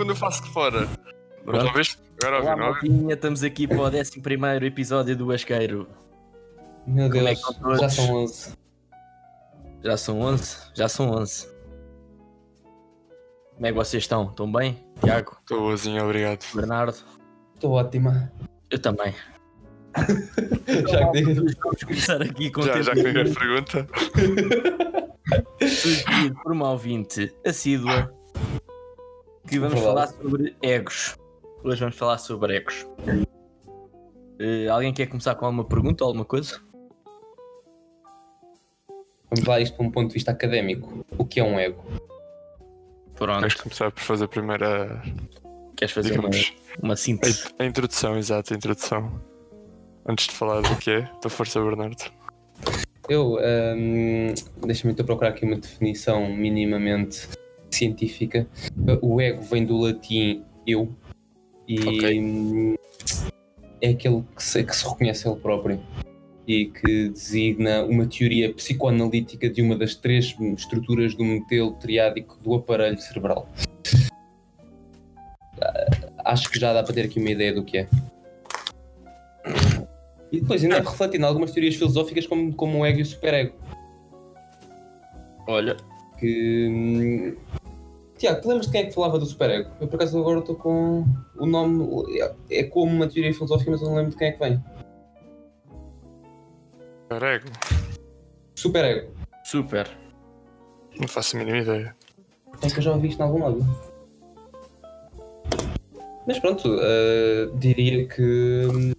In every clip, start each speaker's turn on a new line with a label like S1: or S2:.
S1: quando eu faço de fora. Viste? Agora
S2: Olá,
S1: é?
S2: maltinha, estamos aqui para o 11 episódio do Asqueiro.
S3: Meu
S2: Como é
S3: Deus,
S2: todos?
S3: já são 11.
S2: Já são 11? Já são 11. Como é que vocês estão? Estão bem? Tiago?
S1: Estou boazinho, obrigado.
S2: Bernardo?
S3: Estou ótima.
S2: Eu também.
S3: Já que.
S2: Vamos começar aqui com o
S1: Já, já que ninguém pergunta.
S2: sugerido por uma ouvinte assídua que vamos
S3: Verdade.
S2: falar sobre egos. Hoje vamos falar sobre egos. Eh, alguém quer começar com alguma pergunta ou alguma coisa?
S3: Vamos lá isto para um ponto de vista académico. O que é um ego?
S2: Pronto,
S1: Tens que começar por fazer a primeira.
S2: queres fazer uma,
S1: Digamos,
S2: uma síntese?
S1: a, a introdução, exato, a introdução. Antes de falar do que é, da Força Bernardo.
S3: Eu, hum, deixa-me então procurar aqui uma definição minimamente científica. O ego vem do latim eu e
S2: Ok.
S3: hum, é aquele que se, que se reconhece ele próprio e que designa uma teoria psicoanalítica de uma das três estruturas do modelo triádico do aparelho cerebral. Ah, Acho que já dá para ter aqui uma ideia do que é. E depois ainda reflete em algumas teorias filosóficas como, como o ego e o superego.
S2: Olha,
S3: Que. Tiago, tu lembras de quem é que falava do superego? Eu por acaso agora estou com o nome. É como uma teoria filosófica, mas eu não lembro de quem é que vem.
S1: Carego,
S3: Superego.
S2: super.
S1: não faço a mínima ideia.
S3: É que eu já ouvi isto em algum lado. Mas pronto, ah, diria que. hum,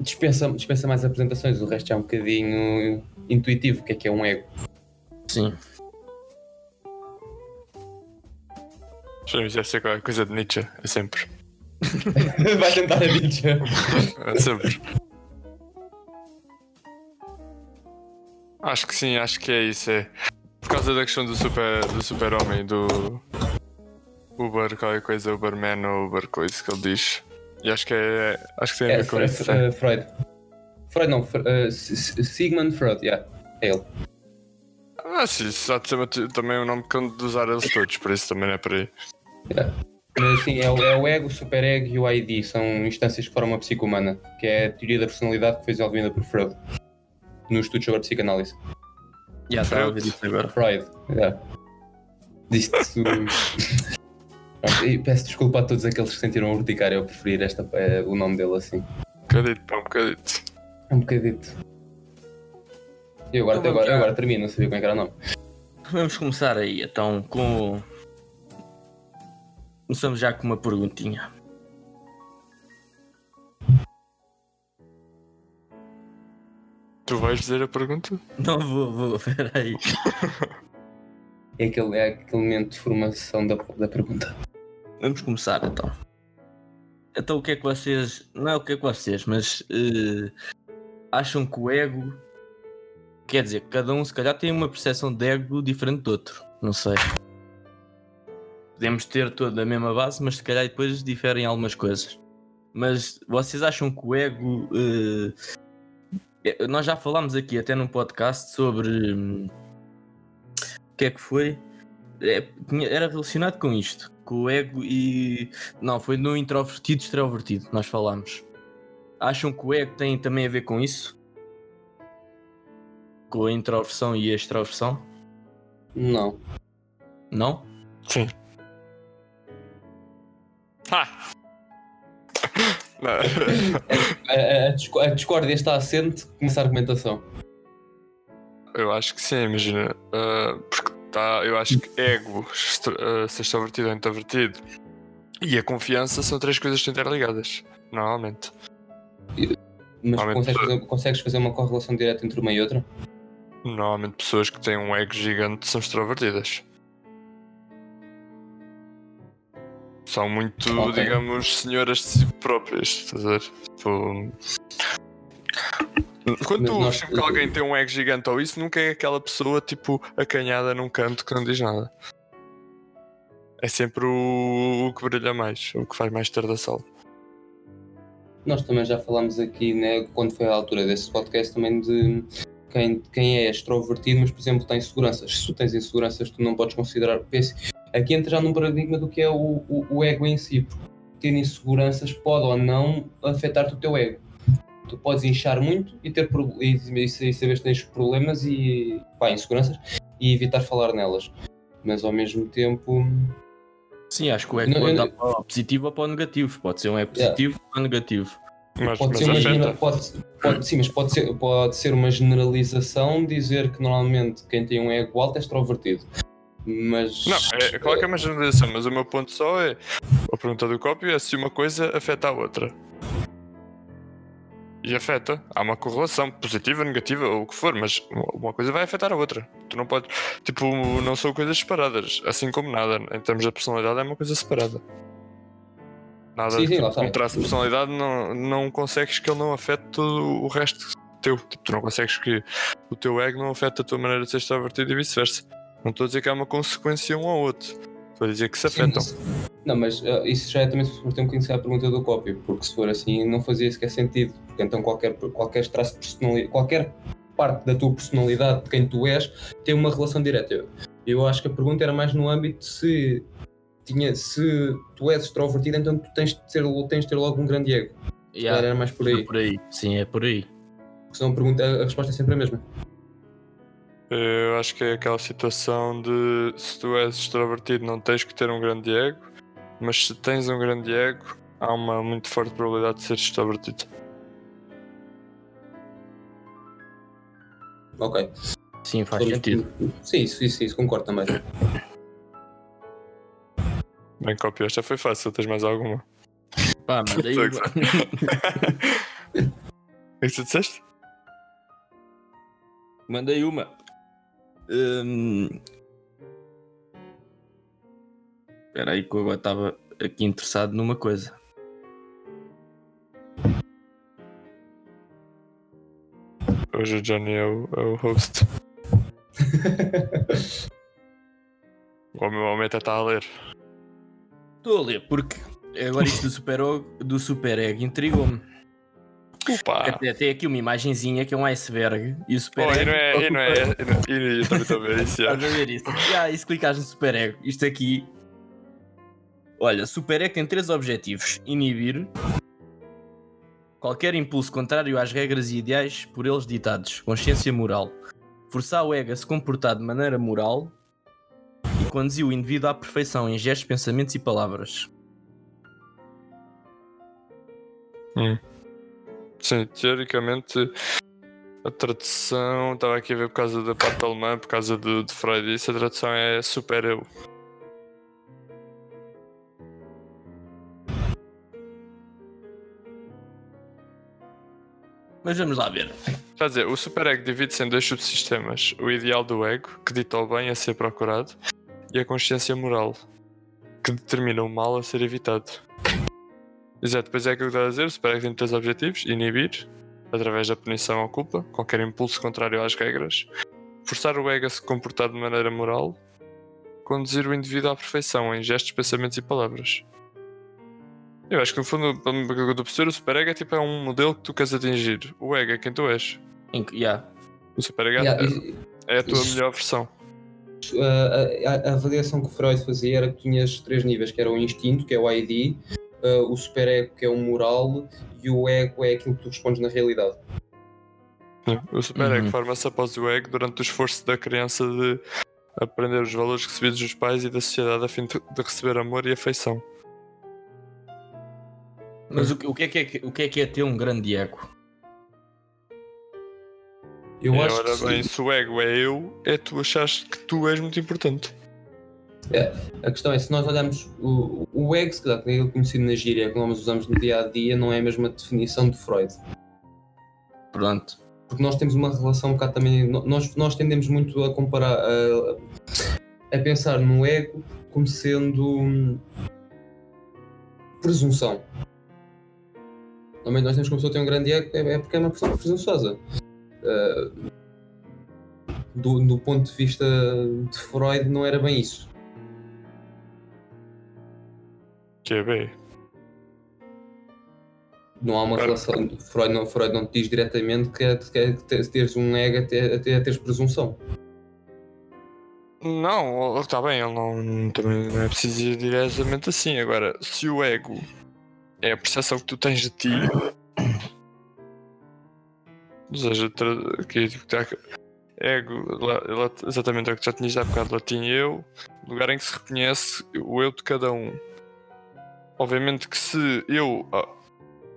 S3: Dispensa, dispensa mais apresentações, o resto é um bocadinho intuitivo o que é que é um ego.
S2: Sim.
S1: Me deve ser qualquer coisa de Nietzsche, é sempre.
S3: Vai tentar a dizer.
S1: É sempre. Acho que sim, acho que é isso. É. Por causa da questão do super do super-homem, do Uber, qualquer coisa, Uberman ou Uber coisa que ele diz. E acho que é. Acho que tem a
S3: É,
S1: ver com isso.
S3: Fre- Freud. Freud não, S- Sigmund Freud, yeah. É ele.
S1: Ah, sim, isso há de ser uma te- também um nome que eu de usar eles todos, por isso também não é por aí.
S3: Mas sim, é o, é o ego, o superego e o ID. São instâncias que formam a psique humana, que é a teoria da personalidade que foi desenvolvida por Freud. No estudo sobre a psicanálise.
S2: Já está a ouvir
S1: Freud.
S2: isso agora.
S3: Freud, yeah. Disse-te. Pronto, e peço desculpa a todos aqueles que sentiram a urticária ao preferir esta, eh, o nome dele assim.
S1: Um bocadito, pá, um bocadito.
S3: Um bocadito. E agora,
S2: Então
S3: agora,
S2: já.
S3: agora termino, não sabia como é que era o nome.
S2: Vamos começar aí então com. Começamos já com uma perguntinha.
S1: Tu vais dizer a pergunta?
S2: Não vou, vou, peraí.
S3: É aquele, é aquele momento de formação da, da pergunta.
S2: Vamos começar então. Então o que é que vocês. Não é o que é que vocês, mas eh, acham que o ego. Quer dizer, cada um se calhar tem uma percepção de ego diferente do outro. Não sei. Podemos ter toda a mesma base, mas se calhar depois diferem algumas coisas. Mas vocês acham que o ego. eh, nós já falámos aqui até num podcast sobre. hum, o que é que foi? É, era relacionado com isto, com o ego e. Não, foi no introvertido extrovertido, nós falámos. Acham que o ego tem também a ver com isso? Com a introversão e a extroversão?
S3: Não.
S2: Não?
S1: Sim. Ah! Não.
S3: A, a, a discórdia está assente, começa a argumentação.
S1: Eu acho que sim, imagina. ah, porque tá, eu acho que ego, ah, ser extrovertido ou introvertido e a confiança são três coisas que estão interligadas. Normalmente.
S3: Mas
S1: Normalmente-
S3: consegues fazer, consegues fazer uma correlação direta entre uma e outra?
S1: Normalmente pessoas que têm um ego gigante são extrovertidas. São muito,
S3: Ok.
S1: digamos, senhoras de si próprias. Estás a ver? Tipo, Quando tu
S3: nós-
S1: que alguém tem um ego gigante ou isso, nunca é aquela pessoa tipo acanhada num canto que não diz nada. É sempre o, o que brilha mais, o que faz mais ter da sala.
S3: Nós também já falámos aqui, né, quando foi a altura desse podcast, também de quem, quem é extrovertido, mas por exemplo tem inseguranças. Se tu tens inseguranças, tu não podes considerar. Aqui entra já num paradigma do que é o, o, o ego em si, porque ter inseguranças pode ou não afetar-te o teu ego. Tu podes inchar muito e, ter, e, e, e saber que tens problemas e pá, inseguranças e evitar falar nelas. Mas ao mesmo tempo.
S2: Sim, acho que o ego não, pode eu... dar para o positivo ou para o negativo. Pode ser um ego positivo yeah. ou negativo.
S1: Mas,
S3: pode
S1: mas
S3: ser uma, pode, pode, sim, mas pode ser, pode ser uma generalização dizer que normalmente quem tem um ego alto é extrovertido. Mas.
S1: Não, é, é claro que é uma generalização, mas o meu ponto só é. A pergunta do cópio é se uma coisa afeta a outra. E afeta. Há uma correlação positiva, negativa ou o que for, mas uma coisa vai afetar a outra. Tu não podes. Tipo, não são coisas separadas. Assim como nada. Em termos de personalidade, é uma coisa separada. Nada sim, sim, tipo, um traço de personalidade não, não consegues que ele não afete todo o resto teu. Tipo, tu não consegues que o teu ego não afete a tua maneira de ser extrovertido e vice-versa. Não estou a dizer que há uma consequência um ao outro. Estou a dizer que se afetam. Sim,
S3: não, mas uh, isso já é também se for ter um bocadinho a pergunta do cópio, porque se for assim não fazia sequer sentido. Porque então qualquer, qualquer traço de personalidade, qualquer parte da tua personalidade, de quem tu és, tem uma relação direta. Eu acho que a pergunta era mais no âmbito se tinha, se tu és extrovertido, então tu tens de ter, tens de ter logo um grande ego.
S2: Yeah, era mais por aí. É por aí. Sim, é por aí.
S3: Porque senão a, pergunta, a resposta é sempre a mesma.
S1: Eu acho que é aquela situação de se tu és extrovertido não tens que ter um grande ego, mas se tens um grande ego, há uma muito forte probabilidade de ser extrovertido.
S3: Ok.
S2: Sim, faz sentido.
S3: Sim, isso, isso, isso concordo também.
S1: Bem, cópia, esta foi fácil, tens mais alguma?
S2: Pá, mandei uma.
S1: O que tu disseste?
S2: Mandei uma. Hum... Espera aí que eu agora estava aqui interessado numa coisa.
S1: Hoje o Johnny é o, é o host. o meu homem até está a ler.
S2: Estou a ler, porque agora isto do Super, do super Egg intrigou-me. Até tem aqui uma imagenzinha que é um iceberg e o Super
S1: oh,
S2: Egg.
S1: E não é, e não é, e eu também estou a ver isso.
S2: Estás a ver isto? Ah, e se clicares no Super Egg, isto aqui. Olha, Super Egg tem três objetivos: inibir qualquer impulso contrário às regras e ideais por eles ditados, consciência moral, forçar o ego a se comportar de maneira moral conduzir o indivíduo à perfeição em gestos, pensamentos e palavras.
S1: Hum. Sim, teoricamente a tradução, estava aqui a ver por causa da parte alemã, por causa de, de Freud, isso a tradução é super eu.
S2: Mas vamos lá ver.
S1: A dizer, o super ego divide-se em dois subsistemas: o ideal do ego, que dita o bem a ser procurado, e a consciência moral, que determina o mal a ser evitado. Exato, depois é aquilo que está a dizer: o ego tem três objetivos: inibir, através da punição ou culpa, qualquer impulso contrário às regras, forçar o ego a se comportar de maneira moral, conduzir o indivíduo à perfeição em gestos, pensamentos e palavras. Eu acho que no fundo, aquilo que eu estou a perceber, o super ego é tipo é um modelo que tu queres atingir. O ego é quem tu és.
S2: Yeah.
S1: O super ego yeah, é, é, a tua isso, melhor versão.
S3: A, a, a, avaliação que o Freud fazia era que tinhas três níveis, que era o instinto, que é o ID, uh, o super ego, que é o moral, e o ego é aquilo que tu respondes na realidade.
S1: O super ego uhum. forma-se após o ego durante o esforço da criança de aprender os valores recebidos dos pais e da sociedade a fim de receber amor e afeição.
S2: Mas o, o, que é que é, o que é que é ter um grande ego?
S1: Eu é, acho ora que bem, se o ego é eu, é tu achares que tu és muito importante.
S3: É, a questão é, se nós olharmos o, o ego, se calhar, que é conhecido na gíria, que nós usamos no dia a dia, não é a mesma definição de Freud.
S2: Pronto.
S3: Porque nós temos uma relação um bocado também. Nós, nós tendemos muito a comparar, a, a pensar no ego como sendo hum, presunção. Normalmente nós temos que uma pessoa tem um grande ego é, é porque é uma pessoa presunçosa. Uh, do, do ponto de vista de Freud não era bem isso.
S1: Que é bem.
S3: Não há uma claro. relação. Freud não, Freud não te diz diretamente que é, que é teres um ego até, até teres presunção.
S1: Não, está bem, ele não, também não é preciso ir diretamente assim. Agora, se o ego é a percepção que tu tens de ti, ou seja, que, tipo, tá- ego, exatamente é o que já tinhas há bocado, latim eu, lugar em que se reconhece o eu de cada um. Obviamente que se eu ah,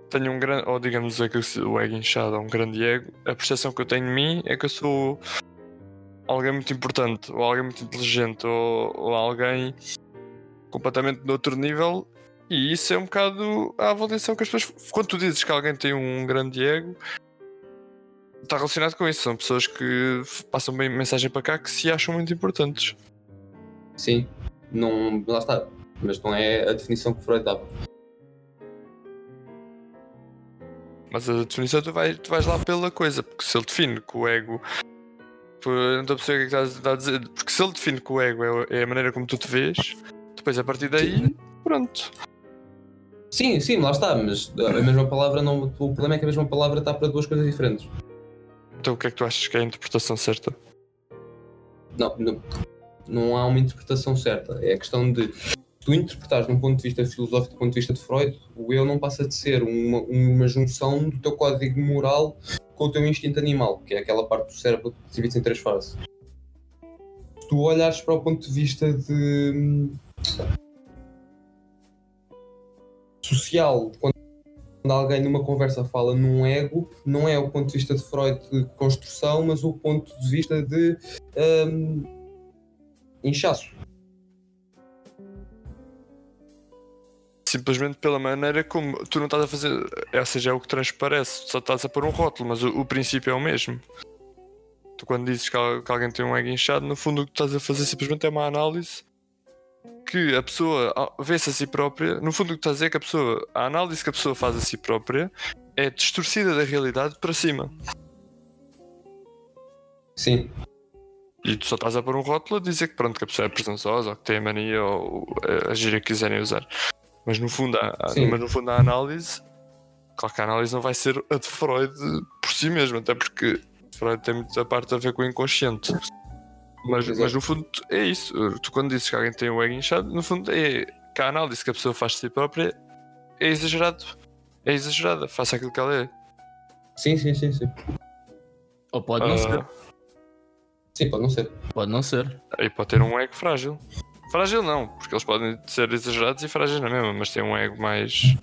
S1: tenho um grande, ou digamos é que o ego inchado é um grande ego, a percepção que eu tenho de mim é que eu sou alguém muito importante, ou alguém muito inteligente, ou, ou alguém completamente de outro nível. E isso é um bocado a avaliação que as pessoas. Quando tu dizes que alguém tem um grande ego, está relacionado com isso. São pessoas que passam bem mensagem para cá que se acham muito importantes.
S3: Sim, não, lá está. Mas não é a definição que Freud dava.
S1: Mas a definição tu, vai, tu vais lá pela coisa, porque se ele define que o ego. Não estou a perceber o que é que estás a dizer. Porque se ele define que o ego é, é a maneira como tu te vês, depois a partir daí, pronto.
S3: Sim, sim, lá está, mas a mesma palavra não. O problema é que a mesma palavra está para duas coisas diferentes.
S1: Então o que é que tu achas que é a interpretação certa?
S3: Não, não, não há uma interpretação certa. É a questão de tu interpretares de um ponto de vista filosófico, do ponto de vista de Freud, o eu não passa de ser uma, uma junção do teu código moral com o teu instinto animal, que é aquela parte do cérebro que se divide em três fases. Se tu olhares para o ponto de vista de social, quando alguém numa conversa fala num ego, não é o ponto de vista de Freud de construção, mas o ponto de vista de hum, inchaço.
S1: Simplesmente pela maneira como tu não estás a fazer. Ou seja, é o que transparece, só estás a pôr um rótulo, mas o, o princípio é o mesmo. Tu quando dizes que, que alguém tem um ego inchado, no fundo o que estás a fazer simplesmente é uma análise que a pessoa ah, vê-se a si própria. No fundo o que estás a dizer é que a pessoa. A análise que a pessoa faz a si própria é distorcida da realidade para cima.
S3: Sim,
S1: E tu só estás a pôr um rótulo a dizer que pronto, que a pessoa é presunçosa ou que tem a mania ou eh, a gíria que quiserem usar. Mas no fundo, a, mas no fundo a análise, claro que a análise não vai ser a de Freud por si mesmo, até porque Freud tem muita parte a ver com o inconsciente. Mas,
S3: Exato.
S1: mas no fundo é isso. Tu quando dizes que alguém tem o ego inchado, no fundo é que a análise que a pessoa faz de si própria é exagerado. É exagerada, faça aquilo que ela é.
S3: sim, sim, sim, sim.
S2: Ou pode não
S1: Ah,
S2: ser.
S3: Sim, pode não ser.
S2: Pode não ser.
S1: E pode ter um ego frágil. Frágil não, porque eles podem ser exagerados e frágeis na mesma, mas tem um ego mais.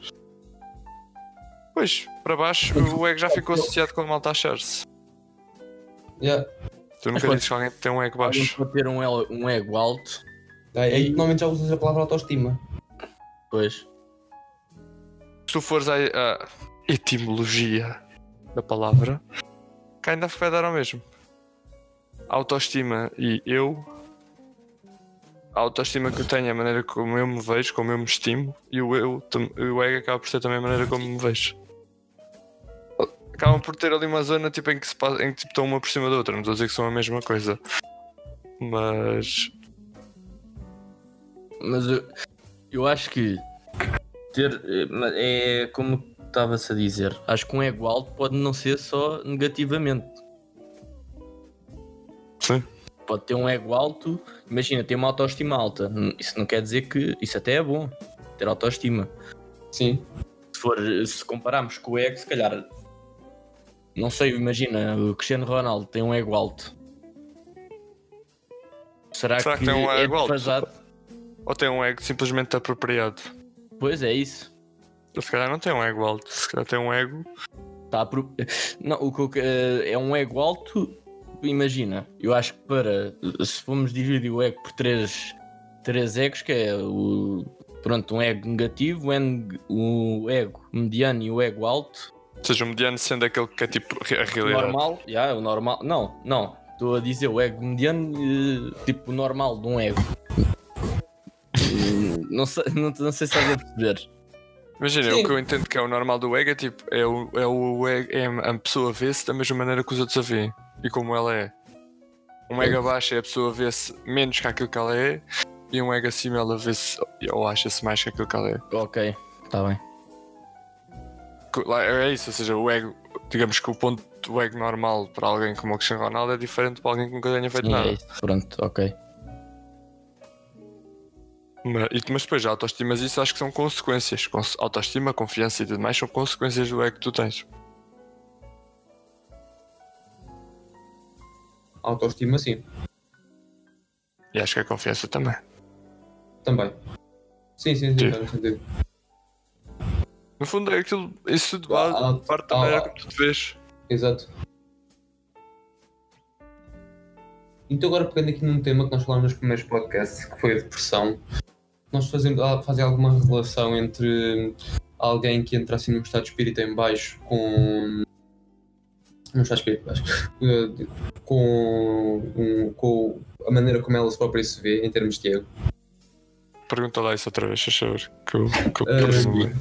S1: Pois, para baixo o ego já ficou associado com a malta a achar-se.
S3: Yeah.
S1: Tu nunca dizes que alguém tem um ego baixo.
S2: pode ter um, um ego alto.
S3: Aí normalmente já usas a palavra autoestima.
S2: Pois.
S1: Se tu fores à, à etimologia da palavra, cá ainda vai dar ao mesmo. Autoestima e eu. A autoestima que eu tenho é a maneira como eu me vejo, como eu me estimo, e o eu, tam- o ego acaba por ser também a maneira como me vejo. Acabam por ter ali uma zona tipo, em que, se passa, em que tipo, estão uma por cima da outra, não estou a dizer que são a mesma coisa. Mas.
S2: Mas eu, eu acho que ter é como estava-se a dizer. Acho que um ego alto pode não ser só negativamente.
S1: Sim.
S2: Pode ter um ego alto, imagina, ter uma autoestima alta. Isso não quer dizer que isso até é bom, ter autoestima.
S3: Sim.
S2: Se for, se compararmos com o ego, se calhar não sei, imagina, o Cristiano Ronaldo tem um ego alto. Será,
S1: Será que
S2: que,
S1: tem um
S2: é
S1: ego alto?
S2: defasado?
S1: Ou tem um ego simplesmente apropriado.
S2: Pois é isso.
S1: Se calhar não tem um ego alto, se calhar tem um ego.
S2: Tá a pro- Não, o que eh, é um ego alto. Imagina, eu acho que para se formos dividir o ego por três, três egos, que é o pronto, um ego negativo, o ego mediano e o ego alto,
S1: Ou seja, o mediano sendo aquele que é tipo a realidade.
S2: normal, já, o normal, não, não, estou a dizer o ego mediano, eh, tipo o normal de um ego. Eh, não, sei, não, não sei se estás a perceber.
S1: Imagina,
S3: Sim.
S1: o que eu entendo que é o normal do ego é tipo, é o, é o é a pessoa vê-se da mesma maneira que os outros a veem e como ela é. Um ego abaixo é a pessoa vê-se menos que aquilo que ela é e um ego acima ela vê-se ou acha-se mais que aquilo que ela é.
S2: Ok, está bem.
S1: É isso, ou seja, o ego, digamos que o ponto do ego normal para alguém como o Cristiano Ronaldo é diferente para alguém que nunca tenha feito
S2: Sim, é
S1: nada.
S2: isso. Pronto, ok.
S1: Mas, mas depois a autoestima, isso acho que são consequências. Cons- Autoestima, confiança e tudo mais são consequências do ego que tu tens.
S3: Autoestima, sim.
S1: E acho que a confiança também.
S3: Também. Sim, sim, sim,
S1: Sim. No fundo é aquilo, isso de
S3: Ah,
S1: base, parte da
S3: ah,
S1: maneira
S3: ah.
S1: como tu te vês.
S3: Exato. Então agora pegando aqui num tema que nós falámos nos primeiros podcasts, que foi a depressão, nós fazemos ah, fazem alguma relação entre alguém que entra assim num estado de espírito em baixo com estado de espírito baixo, eh, com, um- com a maneira como ela própria se vê em termos de ego.
S1: Pergunta lá isso outra vez, faz favor. Que eu, que eu perdi-me.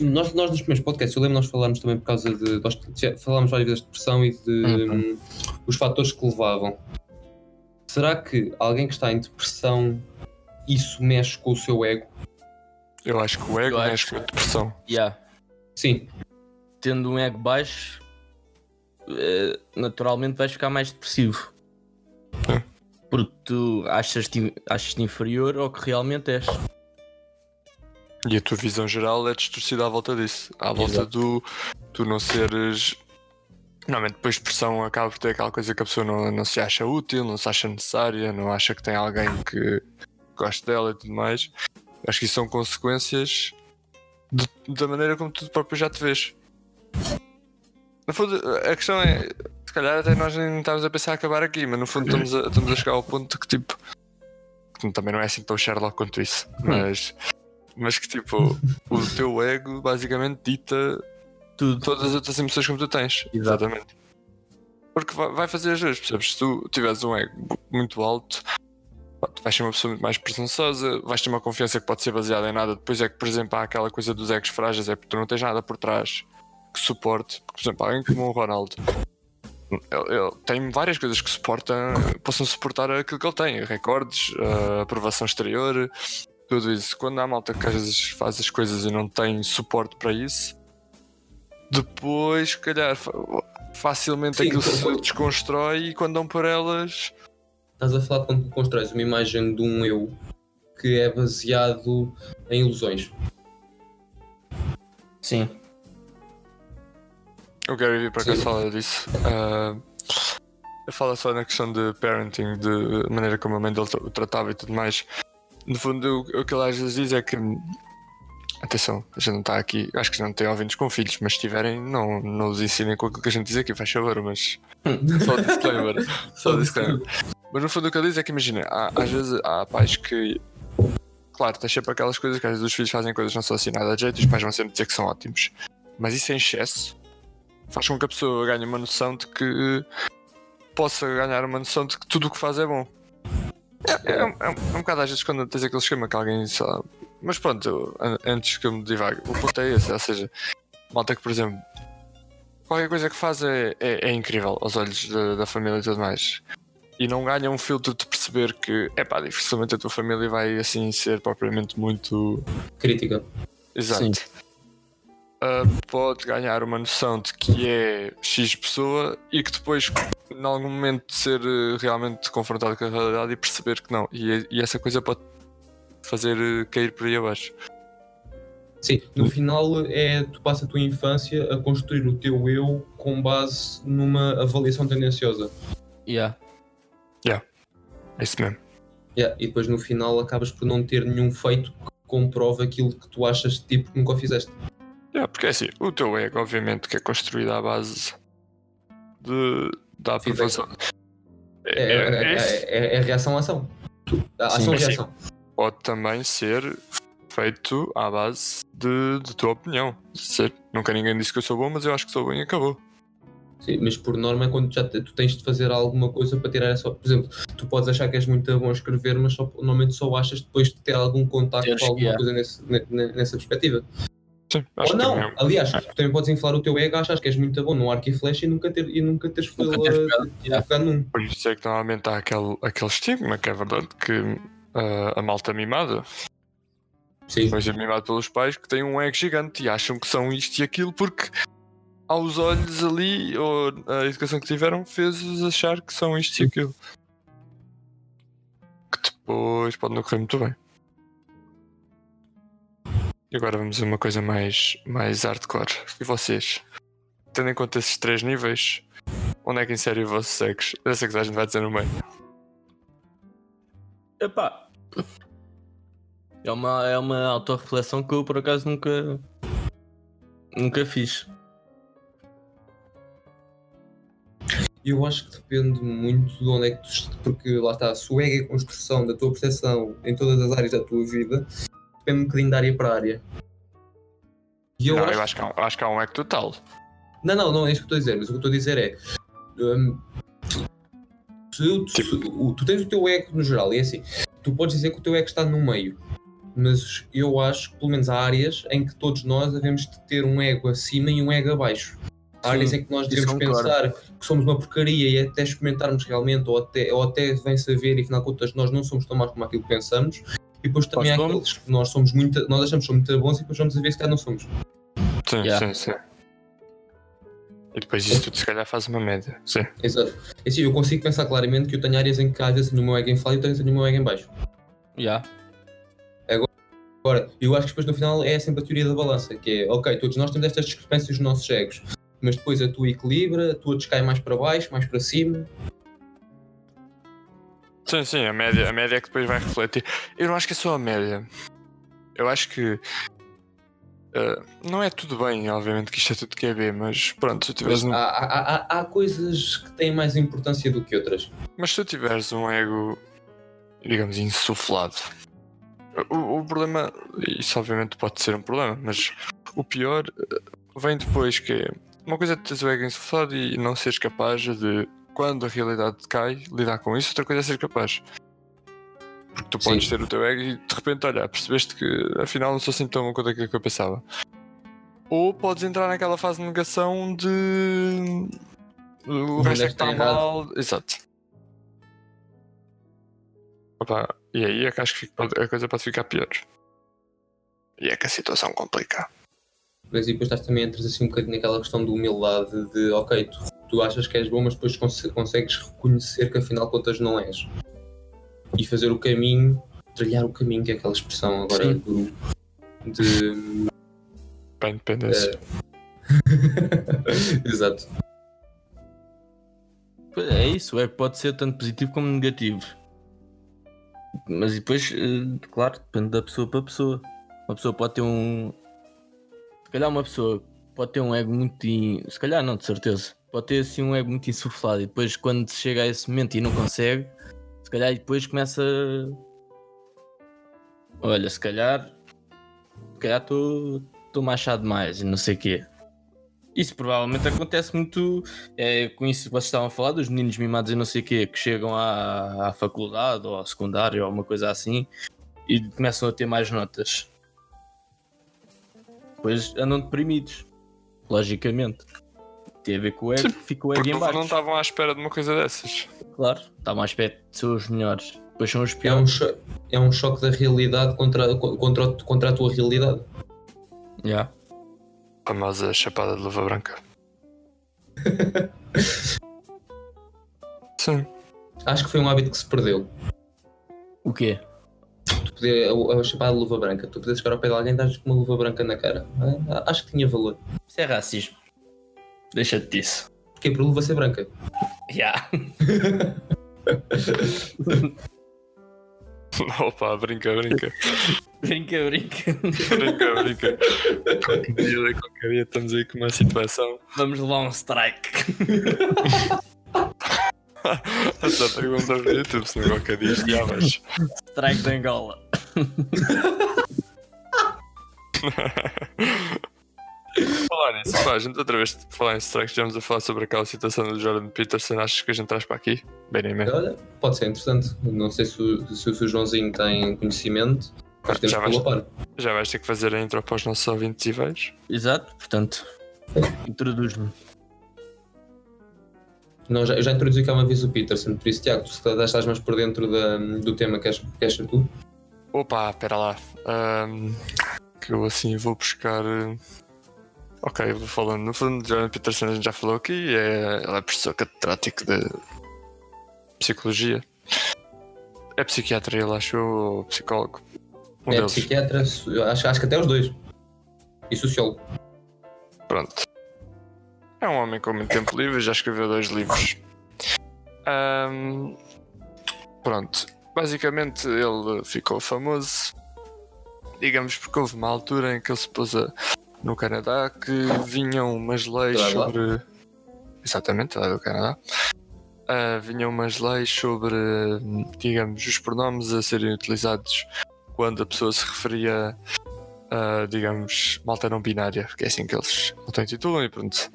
S3: Nós, nós nos primeiros podcasts, eu lembro nós falámos também por causa de. Nós falámos várias vezes de depressão e de
S2: Uhum.
S3: hum, os fatores que levavam. Será que alguém que está em depressão isso mexe com o seu ego?
S1: Eu acho que o ego
S2: Eu acho
S1: mexe com a depressão.
S2: Yeah.
S3: Sim,
S2: Tendo um ego baixo, eh, naturalmente vais ficar mais depressivo.
S1: É.
S2: Porque tu achas-te achas inferior ao que realmente és.
S1: E a tua visão geral é distorcida à volta disso. À volta
S2: Exato.
S1: do tu não seres. Normalmente depois de pressão acaba por ter aquela coisa que a pessoa não, não se acha útil, não se acha necessária, não acha que tem alguém que goste dela e tudo mais. Acho que isso são consequências de- da maneira como tu próprio já te vês. No fundo, a questão é, se calhar até nós nem estávamos a pensar em acabar aqui, mas no fundo estamos a, estamos a chegar ao ponto que tipo. que também não é assim tão Sherlock quanto isso, mas. Mas que tipo, o teu ego basicamente dita
S2: Tudo.
S1: todas as outras emoções que tu tens. Exatamente. Porque vai, fazer as duas, percebes? Se tu tiveres um ego muito alto, vais ser uma pessoa muito mais presunçosa, vais ter uma confiança que pode ser baseada em nada. Depois é que, por exemplo, há aquela coisa dos egos frágeis, é porque tu não tens nada por trás que suporte. Por exemplo, alguém como o Ronaldo. Ele, ele tem várias coisas que suportam, possam suportar aquilo que ele tem, recordes, a aprovação exterior, tudo isso. Quando há malta que às vezes faz as coisas e não tem suporte para isso, depois, se calhar, fa- facilmente
S3: Sim,
S1: aquilo se
S3: depois-
S1: desconstrói e quando dão por elas.
S3: estás a falar quando tu constróis uma imagem de um eu que é baseado em ilusões.
S2: Sim.
S1: Eu quero vir para cá
S3: Sim.
S1: falar disso. Ah, eu falo só na questão de parenting, de maneira como a mãe dele o tratava e tudo mais. No fundo, o, que ele às vezes diz é que. Atenção, a gente não está aqui. Acho que não tem ouvintes com filhos, mas se tiverem, não, não os ensinem com aquilo que a gente diz aqui, faz favor, mas. Só disclaimer. Só disclaimer. Mas no fundo o que ele diz é que imagina, há- às vezes há pais que. Claro, tens sempre aquelas coisas que às vezes os filhos fazem coisas que não são assim nada de jeito e os pais vão sempre dizer que são ótimos. Mas isso em excesso faz com que a pessoa ganhe uma noção de que possa ganhar uma noção de que tudo o que faz é bom. É, é, um- é um- é um bocado às vezes quando tens aquele esquema que alguém sabe. Mas pronto, eu- an- antes que eu me divague, o ponto é esse, ou seja, malta que por exemplo qualquer coisa que faz é, é, é incrível aos olhos da, da família e tudo mais. E não ganha um filtro de perceber que, é pá, dificilmente a tua família vai assim ser propriamente muito.
S3: Crítica.
S1: Exato.
S2: Sim.
S1: Ah, pode ganhar uma noção de que é X pessoa e que depois, em algum momento, ser eh, realmente confrontado com a realidade e perceber que não. E, e essa coisa pode fazer eh, cair por aí abaixo.
S3: Sim, no final é tu passas a tua infância a construir o teu eu com base numa avaliação tendenciosa.
S2: Yeah.
S1: É isso mesmo.
S3: Yeah, e depois no final acabas por não ter nenhum feito que comprove aquilo que tu achas de tipo que nunca o fizeste.
S1: É, porque é assim, o teu ego, obviamente, que é construído à base de, da aprovação.
S3: É,
S1: É,
S3: é,
S1: é isso.
S3: é- é reação-ação.
S2: Sim,
S3: Ação-reação.
S1: pode também ser feito à base de, de tua opinião. Ser, nunca ninguém disse que eu sou bom, mas eu acho que sou bom e acabou.
S3: Sim, mas por norma é quando já te- tu tens de fazer alguma coisa para tirar essa. Por exemplo, tu podes achar que és muito bom a escrever, mas só- normalmente só achas depois de ter algum contacto com alguma
S2: é.
S3: coisa nesse- ne- ne- nessa perspectiva.
S1: Sim, acho
S3: Ou
S1: que
S3: não,
S1: também é-
S3: aliás, tu também podes inflar o teu ego, achas que és muito bom no arco e flecha e nunca, ter, e nunca teres foi pegar num.
S1: Por isso é que normalmente há aquele, aquele estigma, que é verdade, que ah, a malta mimada,
S3: Sim.
S1: foi ser mimado pelos pais, que têm um ego gigante e acham que são isto e aquilo porque aos olhos ali, ou a educação que tiveram, fez-os achar que são isto e aquilo. Que depois pode não correr muito bem. E agora vamos a uma coisa mais, mais hardcore. E vocês? Tendo em conta esses três níveis, onde é que insere o vosso sexo? Eu sei que a gente vai dizer no meio.
S2: Epá. É uma, é uma autorreflexão que eu por acaso nunca. Nunca fiz.
S3: Eu acho que depende muito de onde é que tu. Porque lá está, se o ego é a construção da tua percepção em todas as áreas da tua vida, depende um bocadinho de área para área. E
S1: Eu, não, acho... eu acho, que há, um- acho que há um eco total.
S3: Não, não, não é isso que eu estou a dizer, mas o que eu estou a dizer é. hum, se eu- se- o- tu tens o teu ego no geral, e é assim, tu podes dizer que o teu ego está no meio, mas eu acho que pelo menos há áreas em que todos nós devemos de ter um ego acima e um ego abaixo. Há
S2: Sim,
S3: áreas em que nós devemos pensar que somos uma porcaria e até experimentarmos realmente, ou até, ou até vem saber e afinal de contas nós não somos tão maus como aquilo que pensamos. E depois também há aqueles que nós somos muito, nós achamos que somos muito bons e depois vamos a ver se calhar não somos.
S1: Sim,
S2: Yeah.
S1: sim, sim. E depois isso tudo se calhar faz uma média. Sim.
S3: Exato. É assim, eu consigo pensar claramente que eu tenho áreas em que às vezes tenho o meu ego em flat e tenho o meu ego em baixo.
S2: Já.
S3: Agora, eu acho que depois no final é sempre a teoria da balança, que é, ok, todos nós temos estas discrepâncias nos nossos egos, mas depois a tua equilibra, a tua descai mais para baixo, mais para cima.
S1: Sim, sim, a média, a média é que depois vai refletir. Eu não acho que é só a média. Eu acho que. eh, não é tudo bem, obviamente que isto é tudo que é B, mas pronto, se tu tiveres um,
S3: há, há, há, há coisas que têm mais importância do que outras.
S1: mas se tu tiveres um ego, digamos, insuflado, o, o problema, isso obviamente pode ser um problema, mas o pior eh, vem depois que é uma coisa é teres o ego insuflado e não seres capaz de, quando a realidade cai, lidar com isso, outra coisa é ser capaz. Porque tu podes
S3: Sim.
S1: ter o teu ego e de repente, olha, percebeste que afinal não sou assim tão bom quanto aquilo que eu pensava. Ou podes entrar naquela fase de negação de. O resto é que
S3: está
S1: mal. Exato. Opa, e aí é que acho que fica- a coisa pode ficar pior. E é que a situação complica.
S3: Mas e depois estás também entras assim um bocadinho naquela questão de humildade, de ok, tu, tu achas que és bom, mas depois conse- consegues reconhecer que afinal de contas não és. E fazer o caminho, trilhar o caminho, que é aquela expressão agora
S2: Sim.
S3: do, de
S1: Para a independência.
S3: Exato.
S2: Pois É isso, é que pode ser tanto positivo como negativo. Mas e depois, eh, claro, depende da pessoa para pessoa. Uma pessoa pode ter um. Se calhar uma pessoa pode ter um ego muito. in- Se calhar não, de certeza. Pode ter assim um ego muito insuflado e depois quando chega a esse momento e não consegue, se calhar depois começa. Olha, se calhar. Se calhar estou machado demais e não sei o quê. Isso provavelmente acontece muito é, com isso que vocês estavam a falar dos meninos mimados e não sei o quê, que chegam à, à faculdade ou ao secundário ou alguma coisa assim e começam a ter mais notas. Depois andam deprimidos, logicamente. Tem a ver com o ego, o ego
S1: Porque
S2: em
S1: não,
S2: baixo.
S1: não estavam à espera de uma coisa dessas.
S2: Claro, está mais perto de ser os melhores. Depois são os
S3: É um,
S2: piores.
S3: cho- é um choque da realidade contra, contra, contra a tua realidade.
S2: Yeah.
S1: A famosa chapada de luva branca. Sim.
S3: Acho que foi um hábito que se perdeu.
S2: O quê?
S3: Tu poder, a, a chapada de luva branca. Tu podes chegar ao pé de alguém e dar com uma luva branca na cara. Ah, Acho que tinha valor.
S2: Isso é racismo. Deixa-te disso.
S3: Porque por luva ser branca.
S2: Yeah.
S1: Opa, brinca, brinca.
S2: brinca, brinca.
S1: brinca, brinca. Qualquer dia, qualquer dia estamos aí com uma situação.
S2: Vamos levar um strike.
S1: Essa pergunta no YouTube, se não qualquer dia estiavas.
S2: strike de Angola.
S1: falar nisso, pá, a gente outra vez por falar em strikes, estivemos a falar sobre aquela situação do Jordan Peterson. Achas que a gente traz para aqui? Bem, nem mesmo.
S3: Olha, pode ser interessante. Não sei se, o- se o Joãozinho tem conhecimento. Mas temos
S1: Já
S3: que
S1: vais, já vais ter que fazer a intro para os nossos ouvintes e velhos.
S2: Exato, portanto, introduz-me.
S3: Não, já, eu já introduzi cá uma vez o Peterson, por isso, Tiago, tu se calhar estás mais por dentro da- do tema que és, que és tu.
S1: Opa, espera lá. Ahm, que eu assim vou buscar. eh, Ok, vou falando. No fundo, Jordan Peterson a gente já falou aqui. É, ela é professor catedrático de psicologia. é psiquiatra, ele acho ou psicólogo. Um
S3: é
S1: deles.
S3: psiquiatra, acho, acho que até os dois. E sociólogo.
S1: Pronto. É um homem com muito tempo livre, já escreveu dois livros. Ahm, pronto. Basicamente ele ficou famoso, digamos, porque houve uma altura em que ele se pôs a- no Canadá que vinham umas leis sobre. Exatamente, lá do Canadá. Ah, vinham umas leis sobre, digamos, os pronomes a serem utilizados quando a pessoa se referia a, digamos, malta não binária, que é assim que eles auto-intitulam e pronto.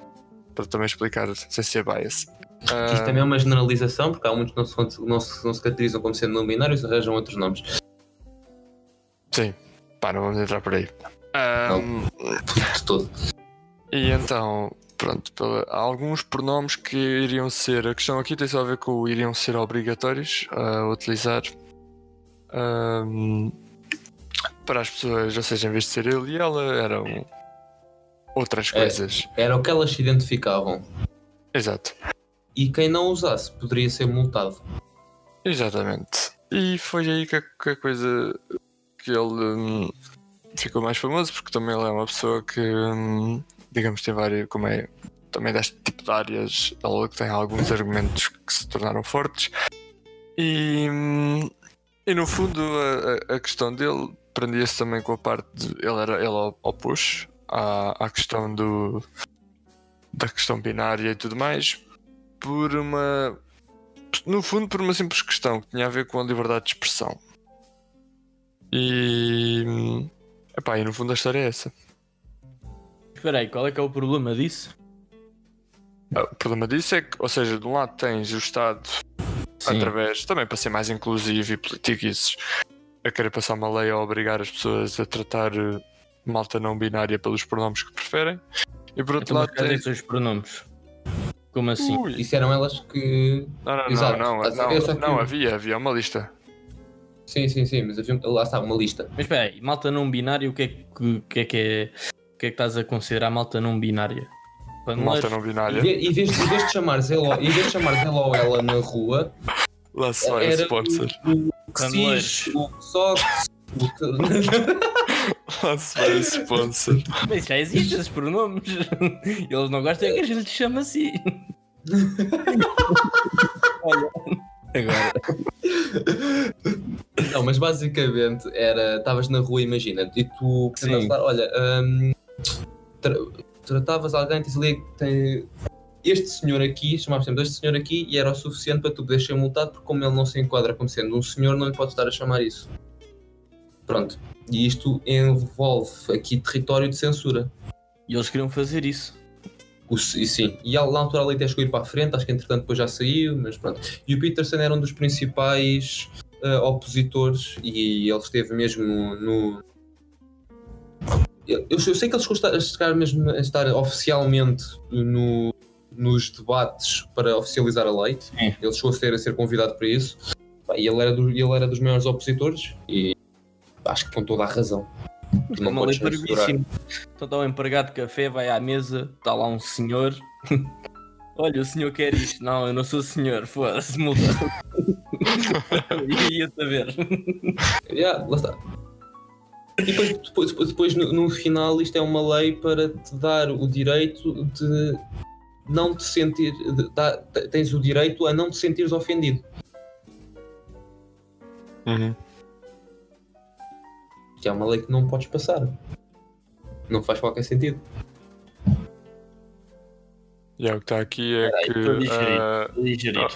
S1: Para também explicar sem ser bias. Ah,
S3: Isto também é uma generalização, porque há muitos que não se, não se, não se caracterizam como sendo não binários e arranjam outros nomes.
S1: Sim, pá, não vamos entrar por aí. Ahm,
S3: De todo.
S1: E então, pronto, há alguns pronomes que iriam ser. A questão aqui tem só a ver com iriam ser obrigatórios a utilizar ahm, para as pessoas, ou seja, em vez de ser ele e ela, eram outras
S3: É.
S1: coisas.
S3: Era o que elas se identificavam.
S1: Exato,
S3: E quem não usasse poderia ser multado.
S1: exatamente. E foi aí que a, que a coisa que ele hum, ficou mais famoso, porque também ele é uma pessoa que, hum, digamos, tem várias, como é, também deste tipo de áreas, ele tem alguns argumentos que se tornaram fortes. E, hum, e no fundo, a, a- questão dele prendia-se também com a parte de. Ele era ele op- opôs à, à questão do. da questão binária e tudo mais, por uma. no fundo, por uma simples questão que tinha a ver com a liberdade de expressão. E. Epá, e no fundo a história é essa.
S2: Espera aí, qual é que é o problema disso?
S1: Ah, O problema disso é que, ou seja, de um lado tens o Estado através, também para ser mais inclusivo e político, isso, a querer passar uma lei a obrigar as pessoas a tratar eh, malta não binária pelos pronomes que preferem. E por outro
S2: Então, mas
S1: lado
S2: cadê
S1: tens.
S2: os pronomes? Como assim?
S1: Ui,
S3: Isso eram elas que.
S1: não, não,
S3: Exato.
S1: não, não,
S3: Estás a ver,
S1: não,
S3: só que-
S1: não, havia, havia uma lista.
S3: Sim, sim, sim, mas havia, lá está, uma lista.
S2: Mas espera aí, malta não binária, o que é que, que, é, que é o que é que estás a considerar malta não binária? Para
S1: Malta
S2: nós,
S1: não binária.
S3: em vez de, em vez de chamares ele, ou- em vez de chamares ele ou ela na rua,
S1: Lá se vai o
S3: era
S1: sponsor.
S3: o, só, que...
S1: Lá se vai sponsor.
S2: Mas já existem esses pronomes. Eles não gostam é que a gente chama assim. Olha, agora.
S3: Não, mas basicamente era, estavas na rua, imagina, e tu precisavas
S2: Sim.
S3: falar, olha, hum, tra- tratavas alguém, tens ali, tem, este senhor aqui, chamavas sempre este senhor aqui, e era o suficiente para tu poderes ser multado, porque como ele não se enquadra como sendo um senhor, não lhe podes estar a chamar isso. Pronto. E isto envolve aqui território de censura.
S2: E eles queriam fazer isso.
S3: O, e sim, e lá na altura a chegou a ir para a frente, acho que entretanto depois já saiu, mas pronto. E o Peterson era um dos principais eh, opositores e ele esteve mesmo no. Eu, eu sei que ele chegou a estar, mesmo a estar oficialmente no, nos debates para oficializar a lei.
S2: Sim.
S3: Ele chegou a ser, a ser convidado para isso. E ele era, do- ele era dos maiores opositores e acho que com toda a razão. Tu não
S2: Uma lei
S3: podes censurar.
S2: Então está um empregado de café, vai à mesa, está lá um senhor. Olha, o senhor quer isto. Não, eu não sou senhor, foda-se, multa. Ia saber.
S3: Yeah, lá está. E depois, depois, depois, depois, no, no final, isto é uma lei para te dar o direito de não te sentir. de- dá- tens o direito a não te sentires ofendido.
S1: Uhum.
S3: Que é uma lei que não podes passar. Não faz qualquer sentido.
S1: E é o que está aqui é
S2: Peraí,
S1: que
S2: a digerir.
S1: ah,
S2: digerir.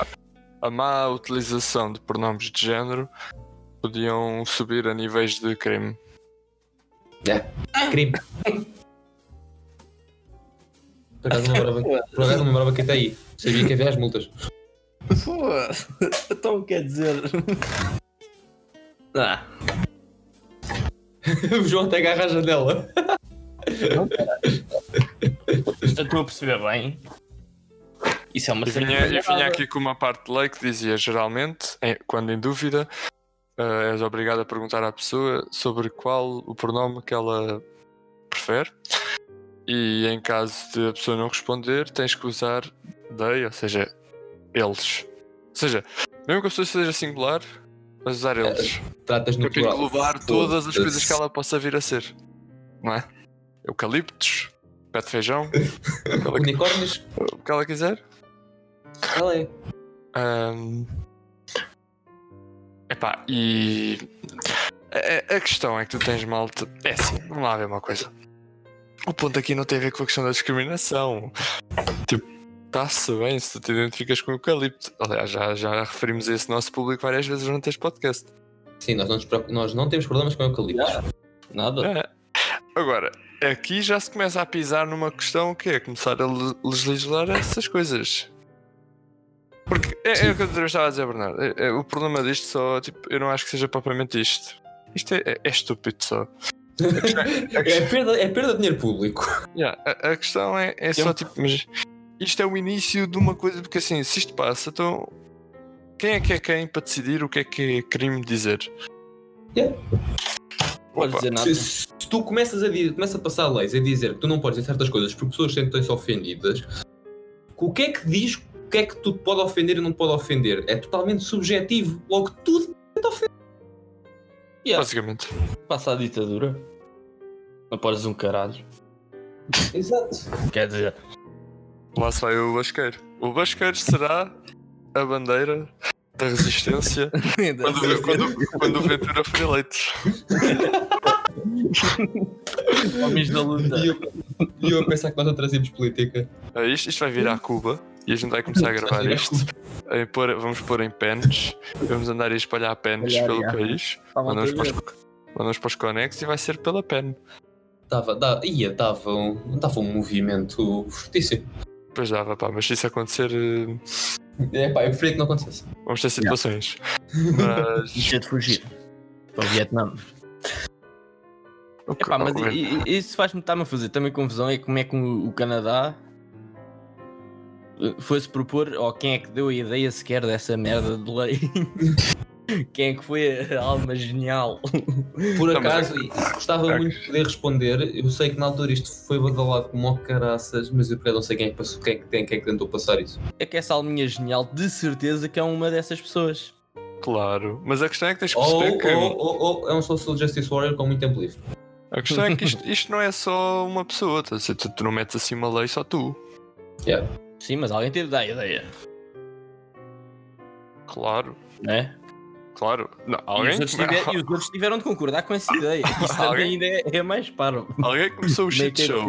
S1: a má utilização de pronomes de género podiam subir a níveis de crime.
S3: Crime. Por acaso não lembrava, que até aí. Sabia que havia as multas.
S2: Foda-se. Então quer dizer. Ah,
S3: o João até agarra a janela.
S2: eu estou a perceber bem. Isso é uma
S1: E
S2: cena
S1: vinha, e vinha aqui com uma parte de lei que dizia geralmente, em- quando em dúvida, ah, és obrigado a perguntar à pessoa sobre qual o pronome que ela prefere. E em caso de a pessoa não responder, tens que usar they, ou seja, eles. Ou seja, mesmo que a pessoa seja singular, Mas usar eles.
S3: Tratas
S1: Para
S3: natural.
S1: englobar todas as coisas que ela possa vir a ser. Não é? Eucaliptos, pé de feijão, ela-
S3: Unicórnios,
S1: o que ela quiser.
S3: ela é.
S1: Ahm, Epá, e. A, a- a questão é que tu tens malta. É assim, vamos lá ver uma coisa. O ponto aqui não tem a ver com a questão da discriminação. Tipo, está-se bem se tu te identificas com o eucalipto. Aliás, já, já referimos a esse nosso público várias vezes durante este podcast.
S3: Sim, nós não, nos preocup- nós não temos problemas com eucaliptos.
S2: Nada.
S1: É. Agora, aqui já se começa a pisar numa questão que é começar a le- legislar essas coisas. Porque é, é o que eu estava a dizer, Bernardo. É- é- o problema disto só, tipo, eu não acho que seja propriamente isto. Isto é, é- é estúpido só.
S3: É perda, é perda de dinheiro público.
S1: Yeah, a, a questão é, é só tipo, mas isto é o início de uma coisa, porque assim, se isto passa, então quem é que é quem para decidir o que é que é crime dizer?
S3: Yeah.
S2: Podes
S1: Opa,
S2: dizer nada.
S3: Se, se tu começas a, di- começas a passar leis a dizer que tu não podes dizer certas coisas porque pessoas sentem-se ofendidas, o que é que diz o que é que tu te pode ofender e não te pode ofender? É totalmente subjetivo. Logo, tudo te ofende.
S2: Yeah,
S1: Basicamente.
S2: passa a ditadura. Não podes um caralho.
S3: Exato.
S2: Quer dizer,
S1: Lá se vai o Basqueiro. O Basqueiro será a bandeira da resistência quando, quando, quando o Ventura for eleito.
S2: homens da luta.
S3: E eu, e eu a pensar que nós não trazemos política.
S1: É isto, isto vai vir à Cuba e a gente vai começar a gravar isto. Em pôr- vamos pôr em pens, vamos andar a espalhar pens pelo
S2: já.
S1: país. Mandamos para,
S2: a
S1: os, mandamos para os conexos e vai ser pela pen.
S3: Dava, dava, ia, dava, um, dava um movimento fortíssimo.
S1: Pois dava, pá, mas se isso acontecer, eh,
S3: É pá, eu preferia que não acontecesse.
S1: vamos ter situações. Mas.
S2: Deixa de fugir. Para o Vietnã.
S1: o que-
S2: Epá, mas isso faz-me estar-me a fazer também confusão é como é que o o Canadá eh, foi-se propor, ou quem é que deu a ideia sequer dessa merda de lei? quem é que foi a alma genial?
S3: Por acaso, e gostava
S1: é-
S3: muito de poder responder. Eu sei que na altura isto foi badalado como caraças, mas eu por acaso não sei quem é que, passou, quem é que, quem é que tentou passar isso.
S2: É que essa alminha genial, de certeza que é uma dessas pessoas.
S1: Claro, mas a questão é que tens que
S3: Ou,
S1: perceber que.
S3: ou, ou, ou é um social justice warrior com muito tempo livre.
S1: A questão é que isto, isto não é só uma pessoa, tá a dizer, tu, tu não metes assim uma lei só tu.
S2: Sim, mas alguém teve de dar a ideia,
S1: Claro,
S2: né?
S1: Claro. Não,
S2: E,
S1: alguém,
S2: os outros tiver- e os outros tiveram de concordar com essa ideia. Isso
S1: Alguém-
S2: ainda é, é mais paro.
S1: alguém começou o
S2: é
S1: shit
S2: é
S1: show.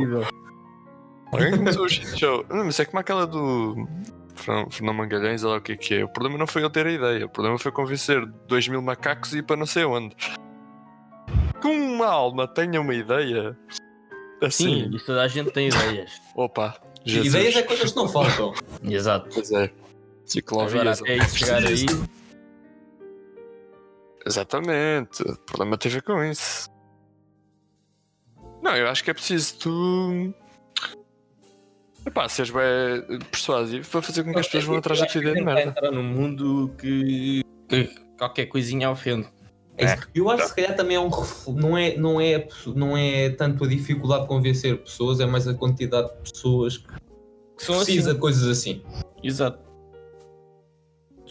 S1: Alguém começou o shit show. Não, mas é como aquela do Fernando Mangalhães, olha lá o que é que é. O problema não foi ele ter a ideia, o problema foi convencer 2 mil macacos e ir para não sei onde. Que uma alma tenha uma ideia assim.
S2: Sim, isso toda a gente tem ideias.
S1: Opa, Jesus.
S3: Ideias é coisas que não faltam.
S2: Exato.
S1: Pois é.
S2: Agora,
S1: Ciclovias.
S2: até isso chegar aí,
S1: Exatamente. O problema tem a ver com isso. Não, eu acho que é preciso tu. Epá, seres bem persuasivo para fazer com que as pessoas vão atrás daquela ideia de merda.
S2: entrar num mundo que, que qualquer coisinha ofende.
S3: É isso. Eu acho que se calhar também é um não é, não, é, não é tanto a dificuldade de convencer pessoas, é mais a quantidade de pessoas que
S2: Que
S3: precisa
S2: assim.
S3: de coisas assim.
S2: Exato.